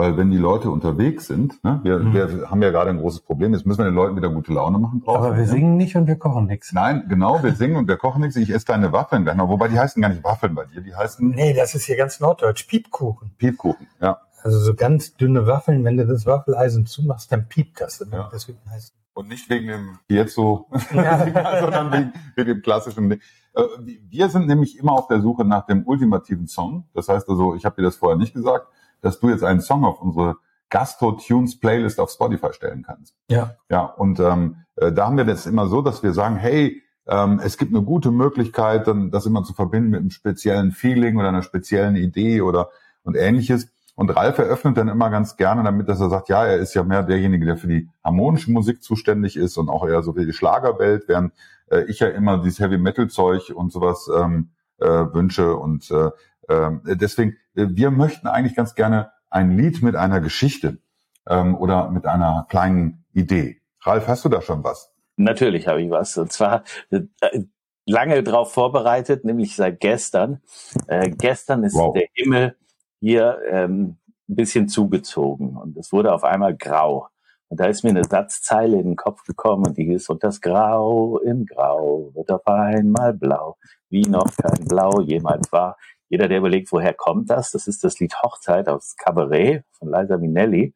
Weil wenn die Leute unterwegs sind, ne, wir, mhm. wir haben ja gerade ein großes Problem, jetzt müssen wir den Leuten wieder gute Laune machen. Drauf, Aber wir ne? singen nicht und wir kochen nichts. Nein, genau, wir singen und wir kochen nichts. Ich esse deine Waffeln gleich noch. Wobei die heißen gar nicht Waffeln bei dir, die heißen... Nee, das ist hier ganz norddeutsch. Piepkuchen. Piepkuchen, ja. Also so ganz dünne Waffeln, wenn du das Waffeleisen zumachst, dann piept das. Ja. Deswegen heißt und nicht wegen dem jetzt so, ja. sondern wegen, wegen dem klassischen. Äh, wir sind nämlich immer auf der Suche nach dem ultimativen Song. Das heißt also, ich habe dir das vorher nicht gesagt dass du jetzt einen Song auf unsere Gastro-Tunes Playlist auf Spotify stellen kannst. Ja. Ja, und ähm, äh, da haben wir das immer so, dass wir sagen, hey, ähm, es gibt eine gute Möglichkeit, dann das immer zu verbinden mit einem speziellen Feeling oder einer speziellen Idee oder und ähnliches. Und Ralf eröffnet dann immer ganz gerne damit, dass er sagt, ja, er ist ja mehr derjenige, der für die harmonische Musik zuständig ist und auch eher so für die Schlagerwelt, während äh, ich ja immer dieses Heavy Metal Zeug und sowas ähm, äh, wünsche und äh, ähm, deswegen, äh, wir möchten eigentlich ganz gerne ein Lied mit einer Geschichte ähm, oder mit einer kleinen Idee. Ralf, hast du da schon was? Natürlich habe ich was. Und zwar äh, lange darauf vorbereitet, nämlich seit gestern. Äh, gestern ist wow. der Himmel hier ähm, ein bisschen zugezogen und es wurde auf einmal grau. Und da ist mir eine Satzzeile in den Kopf gekommen und die hieß, und das Grau im Grau wird auf einmal blau, wie noch kein Blau jemals war. Jeder, der überlegt, woher kommt das, das ist das Lied Hochzeit aus Cabaret von Liza Minnelli.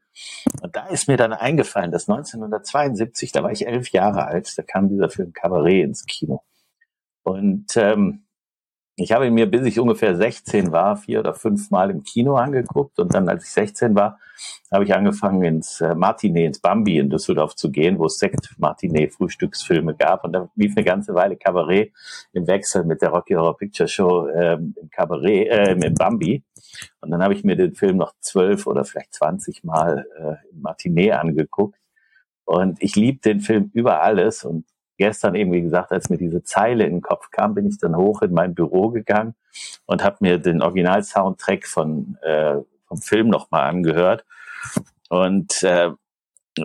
Und da ist mir dann eingefallen, dass 1972, da war ich elf Jahre alt, da kam dieser Film Cabaret ins Kino. Und ähm, ich habe ihn mir, bis ich ungefähr 16 war, vier oder fünf Mal im Kino angeguckt. Und dann, als ich 16 war, habe ich angefangen, ins äh, Martinet, ins Bambi in Düsseldorf zu gehen, wo es Sekt-Martinet-Frühstücksfilme gab. Und da lief eine ganze Weile Kabarett im Wechsel mit der Rocky Horror Picture Show ähm, im Kabarett, äh, im Bambi. Und dann habe ich mir den Film noch zwölf oder vielleicht zwanzig Mal äh, im Martinet angeguckt. Und ich liebe den Film über alles. Und gestern eben, wie gesagt, als mir diese Zeile in den Kopf kam, bin ich dann hoch in mein Büro gegangen und habe mir den Original-Soundtrack von, äh, vom Film nochmal angehört. Und äh,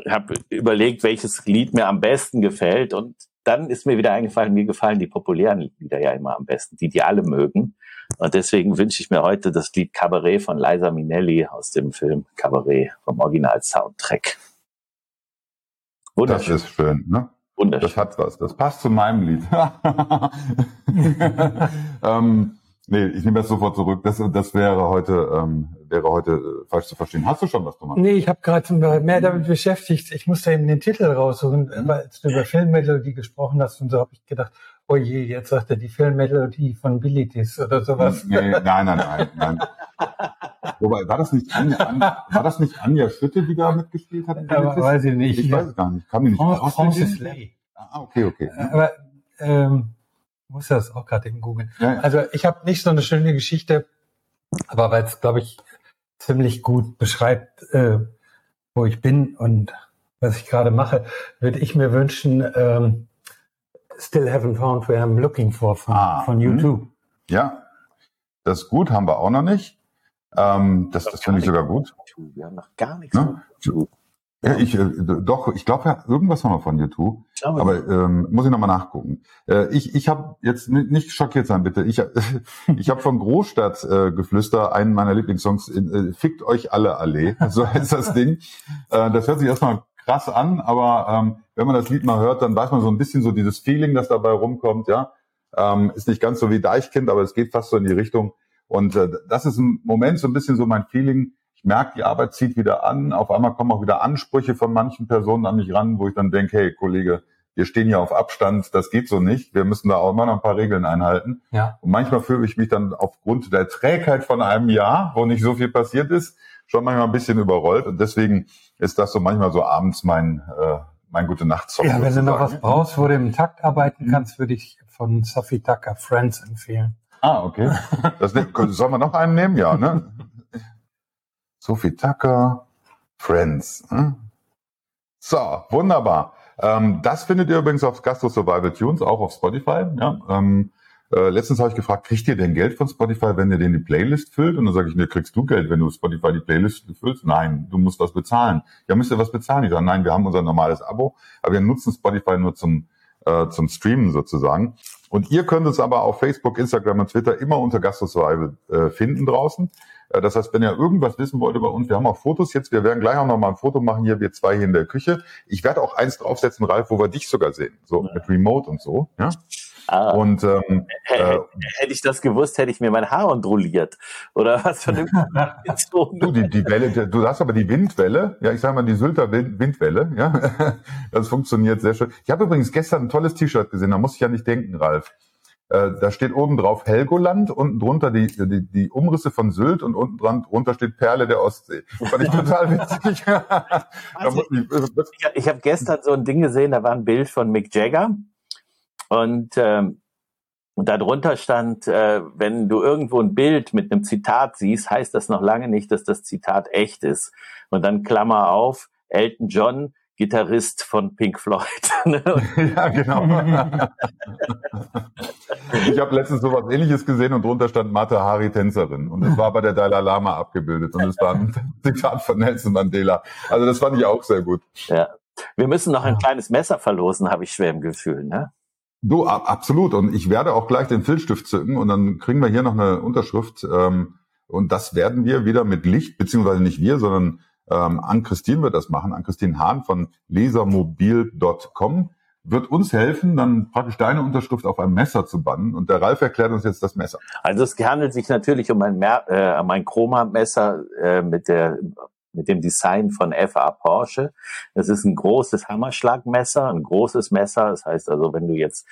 habe überlegt, welches Lied mir am besten gefällt. Und dann ist mir wieder eingefallen, mir gefallen die populären Lieder ja immer am besten, die die alle mögen. Und deswegen wünsche ich mir heute das Lied Cabaret von Liza Minnelli aus dem Film Cabaret vom Original-Soundtrack. Das ist schön, ne? Wunderschön. Das hat was. Das passt zu meinem Lied. ähm, nee, ich nehme das sofort zurück. Das, das wäre heute, ähm, wäre heute äh, falsch zu verstehen. Hast du schon was, Thomas? Nee, ich habe gerade mehr damit beschäftigt. Ich musste eben den Titel raussuchen, weil du über Filmmelodie gesprochen hast und so habe ich gedacht, oh je, jetzt sagt er die Filmmelodie von Bilitis oder sowas. Nee, nein, nein, nein, nein. Wobei, war das nicht Anja, Anja, war das nicht Anja Schütte, die da mitgespielt hat? Aber weiß ich nicht. Ich weiß es gar nicht. Kam die nicht Fran- aus Francis Berlin? Lay. Ah, okay, okay. Aber ähm, muss das auch gerade eben googeln. Ja, ja. Also ich habe nicht so eine schöne Geschichte, aber weil es, glaube ich, ziemlich gut beschreibt, äh, wo ich bin und was ich gerade mache, würde ich mir wünschen, ähm, Still haven't found where I'm looking for von, Ah, von U2. ja, das ist gut, haben wir auch noch nicht. Ähm, das das finde ich sogar gut. Wir haben noch gar nichts Ne? von YouTube. Ja, ich, äh, doch, ich glaube, ja, irgendwas haben wir von YouTube. Glaube, Aber ähm, muss ich nochmal nachgucken. Äh, ich ich habe jetzt ni- nicht schockiert sein, bitte. Ich, ich habe von Großstadt äh, geflüster einen meiner Lieblingssongs, in, äh, Fickt euch alle Allee. So heißt das Ding. Äh, das hört sich erstmal krass an, aber ähm, wenn man das Lied mal hört, dann weiß man so ein bisschen so dieses Feeling, das dabei rumkommt, ja. Ähm, ist nicht ganz so wie Deichkind, aber es geht fast so in die Richtung. Und äh, das ist im Moment so ein bisschen so mein Feeling. Ich merke, die Arbeit zieht wieder an. Auf einmal kommen auch wieder Ansprüche von manchen Personen an mich ran, wo ich dann denke, hey Kollege, wir stehen hier auf Abstand, das geht so nicht. Wir müssen da auch immer noch ein paar Regeln einhalten. Ja. Und manchmal fühle ich mich dann aufgrund der Trägheit von einem Jahr, wo nicht so viel passiert ist, schon manchmal ein bisschen überrollt. Und deswegen ist das so manchmal so abends mein, äh, mein gute nacht Ja, wenn du noch was sozusagen. brauchst, wo du im Takt arbeiten Mhm. kannst, würde ich von Sophie Tucker Friends empfehlen. Ah, okay. Das, ne- sollen wir noch einen nehmen? Ja, ne? Sophie Tucker, Friends. Hm? So, wunderbar. Ähm, das findet ihr übrigens auf Gastro Survival Tunes, auch auf Spotify. Ja, ähm, äh, letztens habe ich gefragt, kriegt ihr denn Geld von Spotify, wenn ihr den die Playlist füllt? Und dann sage ich, ne, kriegst du Geld, wenn du Spotify die Playlist füllst? Nein, du musst was bezahlen. Ja, müsst ihr was bezahlen? Ich sage, nein, wir haben unser normales Abo, aber wir nutzen Spotify nur zum, äh, zum Streamen sozusagen. Und ihr könnt uns aber auf Facebook, Instagram und Twitter immer unter Gastro Survival äh, finden draußen. Äh, Das heißt, wenn ihr irgendwas wissen wollt über uns, wir haben auch Fotos jetzt, wir werden gleich auch noch mal ein Foto machen hier, wir zwei hier in der Küche. Ich werde auch eins draufsetzen, Ralf, wo wir dich sogar sehen, so Ja. mit Remote und so. Ja? Ah, Und ähm, äh, hätte ich das gewusst, hätte ich mir mein Haar ondruliert. Oder was für eine du, die, die Welle, du hast aber die Windwelle, ja, ich sage mal die Sylter Wind, Windwelle, ja, das funktioniert sehr schön. Ich habe übrigens gestern ein tolles T-Shirt gesehen, da muss ich ja nicht denken, Ralf. Äh, da steht oben drauf Helgoland, unten drunter die, die, die Umrisse von Sylt und unten dran, drunter steht Perle der Ostsee. Fand ich total witzig. äh, Ich, ich habe gestern so ein Ding gesehen, da war ein Bild von Mick Jagger und ähm, und darunter stand, äh, wenn du irgendwo ein Bild mit einem Zitat siehst, heißt das noch lange nicht, dass das Zitat echt ist. Und dann Klammer auf, Elton John, Gitarrist von Pink Floyd. Ne? ja, genau. ich habe letztens sowas ähnliches gesehen und drunter stand Mata Hari Tänzerin. Und es war bei der Dalai Lama abgebildet. Und es war ein Zitat von Nelson Mandela. Also das fand ich auch sehr gut. ja. Wir müssen noch ein kleines Messer verlosen, habe ich schwer im Gefühl. Ne? Du, a- absolut. Und ich werde auch gleich den Filzstift zücken und dann kriegen wir hier noch eine Unterschrift. Ähm, und das werden wir wieder mit Licht, beziehungsweise nicht wir, sondern ähm, Ann-Christine wird das machen. Ann-Christine Hahn von lesermobil.com wird uns helfen, dann praktisch deine Unterschrift auf ein Messer zu bannen. Und der Ralf erklärt uns jetzt das Messer. Also es handelt sich natürlich um ein, äh, um ein Chroma-Messer äh, mit der mit dem Design von FA Porsche. Das ist ein großes Hammerschlagmesser, ein großes Messer. Das heißt also, wenn du jetzt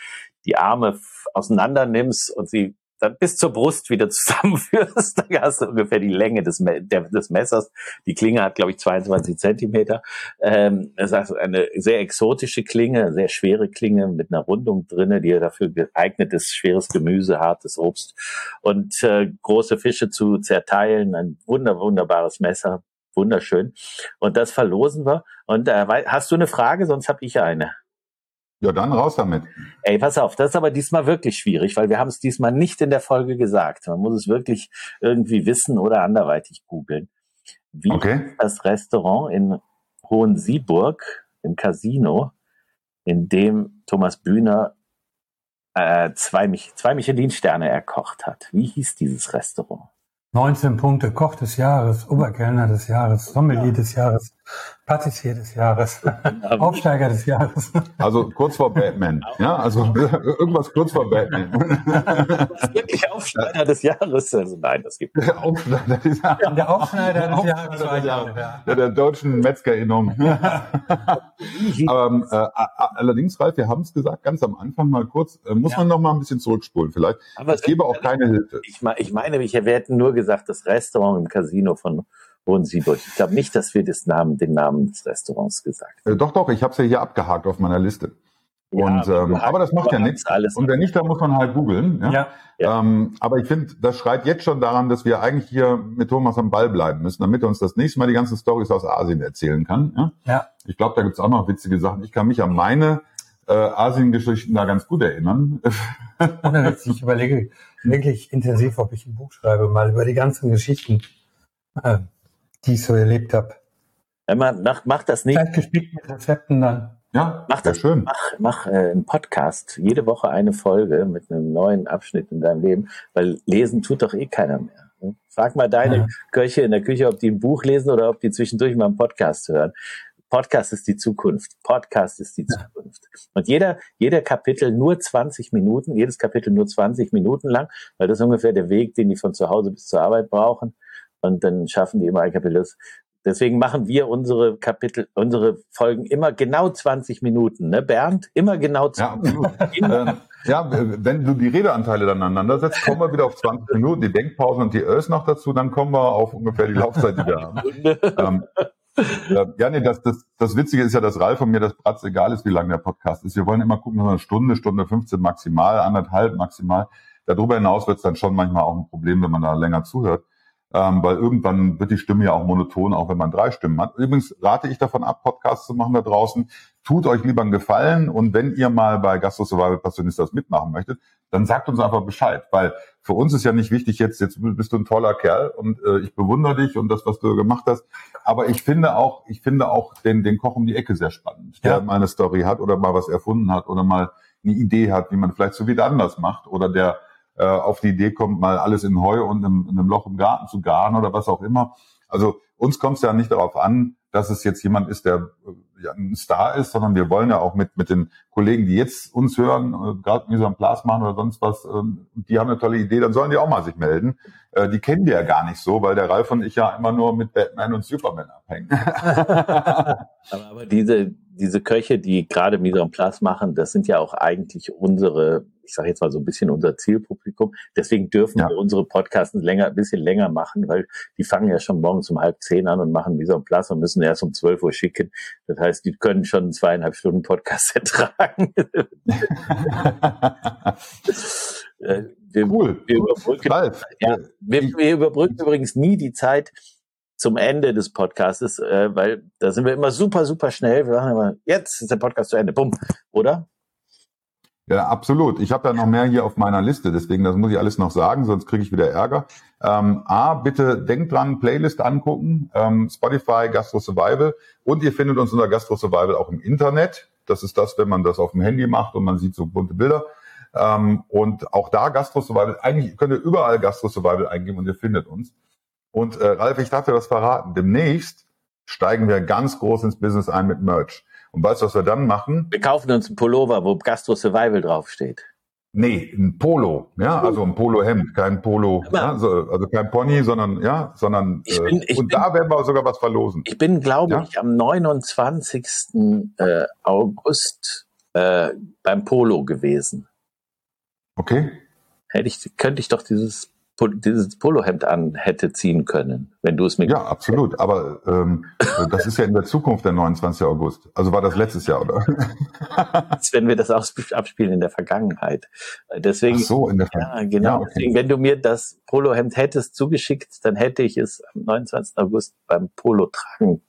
die Arme auseinander nimmst und sie dann bis zur Brust wieder zusammenführst, dann hast du ungefähr die Länge des, Me der, des Messers. Die Klinge hat, glaube ich, 22 Zentimeter. Ähm, das heißt, eine sehr exotische Klinge, sehr schwere Klinge mit einer Rundung drinne, die dafür geeignet ist, schweres Gemüse, hartes Obst und äh, große Fische zu zerteilen. Ein wunder, wunderbares Messer. Wunderschön. Und das verlosen wir. Und äh, hast du eine Frage? Sonst habe ich eine. Ja, dann raus damit. Ey, pass auf, das ist aber diesmal wirklich schwierig, weil wir haben es diesmal nicht in der Folge gesagt. Man muss es wirklich irgendwie wissen oder anderweitig googeln. Wie Okay. das Restaurant in Hohensieburg im Casino, in dem Thomas Bühner äh, zwei, Mich zwei Michelin-Sterne erkocht hat. Wie hieß dieses Restaurant? 19 Punkte, Koch des Jahres, Oberkellner des Jahres, Sommelier des Jahres, Patissier des Jahres, Aufsteiger des Jahres. Also kurz vor Batman. Ja, also irgendwas kurz vor Batman. Wirklich Aufsteiger des Jahres. Also nein, das gibt es. Aufschneider des Jahres. Der Aufschneider des Jahres. Aufschneider war des ja, Jahres. ja. Ja, der deutschen Metzgerinnung. Aber ähm, äh, allerdings, Ralf, wir haben es gesagt, ganz am Anfang mal kurz, äh, muss Ja. man noch mal ein bisschen zurückspulen vielleicht. Aber Es gäbe auch keine Hilfe. Ich, ich meine, ich, wir hätten nur gesagt, das Restaurant im Casino von Hohensieburg. Ich glaube nicht, dass wir das Namen, den Namen des Restaurants gesagt haben. Äh, doch, doch, ich habe es ja hier abgehakt auf meiner Liste. Ja, Und, ähm, aber das macht ja nichts. Alles. Und wenn nicht, dann muss man halt googeln. Ja? Ja. Ja. Ähm, aber ich finde, das schreit jetzt schon daran, dass wir eigentlich hier mit Thomas am Ball bleiben müssen, damit er uns das nächste Mal die ganzen Stories aus Asien erzählen kann. Ja? ja. Ich glaube, da gibt's auch noch witzige Sachen. Ich kann mich an meine äh, Asien-Geschichten da ganz gut erinnern. Ohne Witz, ich überlege wirklich intensiv, ob ich ein Buch schreibe, mal über die ganzen Geschichten, äh, die ich so erlebt habe. Wenn man mach, mach das nicht. Vielleicht gespickt mit Rezepten dann. ja, Mach das, schön. mach, mach äh, einen Podcast, jede Woche eine Folge mit einem neuen Abschnitt in deinem Leben, weil lesen tut doch eh keiner mehr. ne? Frag mal deine Ja. Köche in der Küche, ob die ein Buch lesen oder ob die zwischendurch mal einen Podcast hören. Podcast ist die Zukunft. Podcast ist die Zukunft. Und jeder, jeder Kapitel nur 20 Minuten, jedes Kapitel nur 20 Minuten lang, weil das ist ungefähr der Weg, den die von zu Hause bis zur Arbeit brauchen. Und dann schaffen die immer ein Kapitel. Deswegen machen wir unsere Kapitel, unsere Folgen immer genau 20 Minuten, ne, Bernd? Immer genau Ja, 20 absolut. Minuten. ähm, ja, wenn du die Redeanteile dann aneinander setzt, kommen wir wieder auf 20 Minuten, die Denkpausen und die Ös noch dazu, dann kommen wir auf ungefähr die Laufzeit, die wir haben. Ähm, äh, ja, nee, das, das, das Witzige ist ja, dass Ralf und mir das Bratz egal ist, wie lang der Podcast ist. Wir wollen immer gucken, eine Stunde, Stunde 15 maximal, anderthalb maximal. Darüber hinaus wird es dann schon manchmal auch ein Problem, wenn man da länger zuhört. Ähm, weil irgendwann wird die Stimme ja auch monoton, auch wenn man drei Stimmen hat. Übrigens rate ich davon ab, Podcasts zu machen da draußen. Tut euch lieber einen Gefallen und wenn ihr mal bei Gastro Survival Passionistas mitmachen möchtet, dann sagt uns einfach Bescheid, weil für uns ist ja nicht wichtig jetzt, jetzt bist du ein toller Kerl und äh, ich bewundere dich und das, was du gemacht hast. Aber ich finde auch, ich finde auch den, den Koch um die Ecke sehr spannend, der Ja. mal eine Story hat oder mal was erfunden hat oder mal eine Idee hat, wie man vielleicht so wieder anders macht oder der äh, auf die Idee kommt, mal alles in Heu und in, in einem Loch im Garten zu garen oder was auch immer. Also uns kommt es ja nicht darauf an, dass es jetzt jemand ist, der äh, ja, ein Star ist, sondern wir wollen ja auch mit mit den Kollegen, die jetzt uns hören, äh, gerade Mise en Place machen oder sonst was, ähm, die haben eine tolle Idee, dann sollen die auch mal sich melden. Äh, die kennen wir ja gar nicht so, weil der Ralf und ich ja immer nur mit Batman und Superman abhängen. Aber, aber diese, diese Köche, die gerade Mise en Place machen, das sind ja auch eigentlich unsere, ich sage jetzt mal so ein bisschen unser Zielpublikum. Deswegen dürfen Ja. wir unsere Podcasts länger, ein bisschen länger machen, weil die fangen ja schon morgens um halb zehn an und machen Mise en Place und müssen erst um zwölf Uhr schicken. Das heißt, die können schon zweieinhalb Stunden Podcast ertragen. Äh, wir, cool. wir überbrücken Ja, äh, wir, wir überbrücken übrigens nie die Zeit zum Ende des Podcastes, äh, weil da sind wir immer super, super schnell. Wir machen immer, jetzt ist der Podcast zu Ende. Bumm, oder? Ja, absolut. Ich habe da noch mehr hier auf meiner Liste, deswegen das muss ich alles noch sagen, sonst kriege ich wieder Ärger. Ähm, A, bitte denkt dran, Playlist angucken, ähm, Spotify, Gastro Survival und ihr findet uns unter Gastro Survival auch im Internet. Das ist das, wenn man das auf dem Handy macht und man sieht so bunte Bilder. Ähm, und auch da Gastro Survival, eigentlich könnt ihr überall Gastro Survival eingeben und ihr findet uns. Und äh, Ralf, ich darf dir was verraten. Demnächst steigen wir ganz groß ins Business ein mit Merch. Und weißt du, was wir dann machen? Wir kaufen uns einen Pullover, wo Gastro Survival draufsteht. Nee, ein Polo, ja, also ein Polohemd, kein Polo, ja, so, also kein Pony, sondern ja, sondern Ich bin- ich und bin- da werden wir sogar was verlosen. Ich bin, glaube Ja? ich, am 29. Äh, August äh, beim Polo gewesen. Okay? Hätte ich, könnte ich doch dieses dieses Polohemd an hätte ziehen können, wenn du es mir Ja, absolut. Aber ähm, das ist ja in der Zukunft der 29. August. Also war das letztes Jahr, oder? wenn wir das abspielen in der Vergangenheit. Deswegen, Ach so, in der ja, genau. Ja, okay. Deswegen, wenn du mir das Polohemd hättest zugeschickt, dann hätte ich es am 29. August beim Polo tragen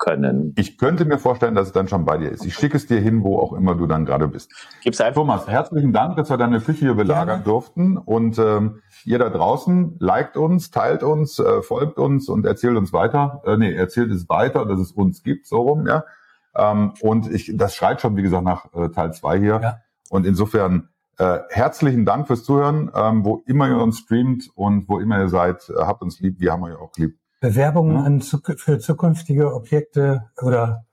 können. Ich könnte mir vorstellen, dass es dann schon bei dir ist. Ich schicke es dir hin, wo auch immer du dann gerade bist. Gibt's einfach Thomas, herzlichen Dank, dass wir deine Küche hier belagern ja. durften. Und ähm, ihr da draußen, liked uns, teilt uns, äh, folgt uns und erzählt uns weiter. Äh, nee, erzählt es weiter, dass es uns gibt, so rum, ja. Ähm, und ich, das schreit schon, wie gesagt, nach äh, Teil zwei hier. Ja. Und insofern äh, herzlichen Dank fürs Zuhören, ähm, wo immer ihr uns streamt und wo immer ihr seid, äh, habt uns lieb, wir haben euch auch lieb. Bewerbungen ja. an, für zukünftige Objekte oder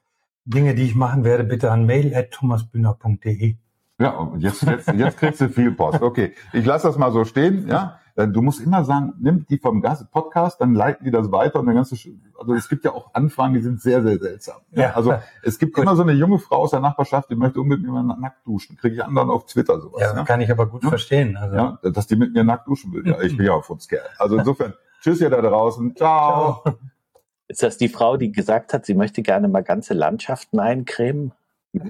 Dinge, die ich machen werde, bitte an mail.thomasbühner.de. Ja, jetzt, jetzt, jetzt kriegst du viel Post. Okay, ich lasse das mal so stehen. Ja, äh, du musst immer sagen, nimm die vom Podcast, dann leiten die das weiter und dann ganze. Also es gibt ja auch Anfragen, die sind sehr, sehr seltsam. Ja, also es gibt gut. immer so eine junge Frau aus der Nachbarschaft, die möchte unbedingt mit mir nackt duschen. Kriege ich anderen auf Twitter sowas. Ja, ja? kann ich aber gut ja? verstehen. Also. Ja, dass die mit mir nackt duschen will. Ja, ich bin ja auch von Scare. Also insofern. Tschüss ihr da draußen. Ciao. Ciao. Ist das die Frau, die gesagt hat, sie möchte gerne mal ganze Landschaften eincremen? du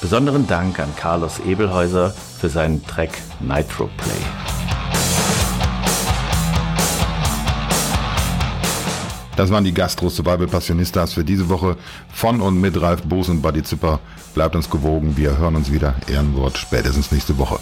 Besonderen Dank an Carlos Ebelhäuser für seinen Track Nitro Play. Das waren die Gastro Survival Passionistas für diese Woche von und mit Ralf Boos und Buddy Zipper. Bleibt uns gewogen. Wir hören uns wieder. Ehrenwort spätestens nächste Woche.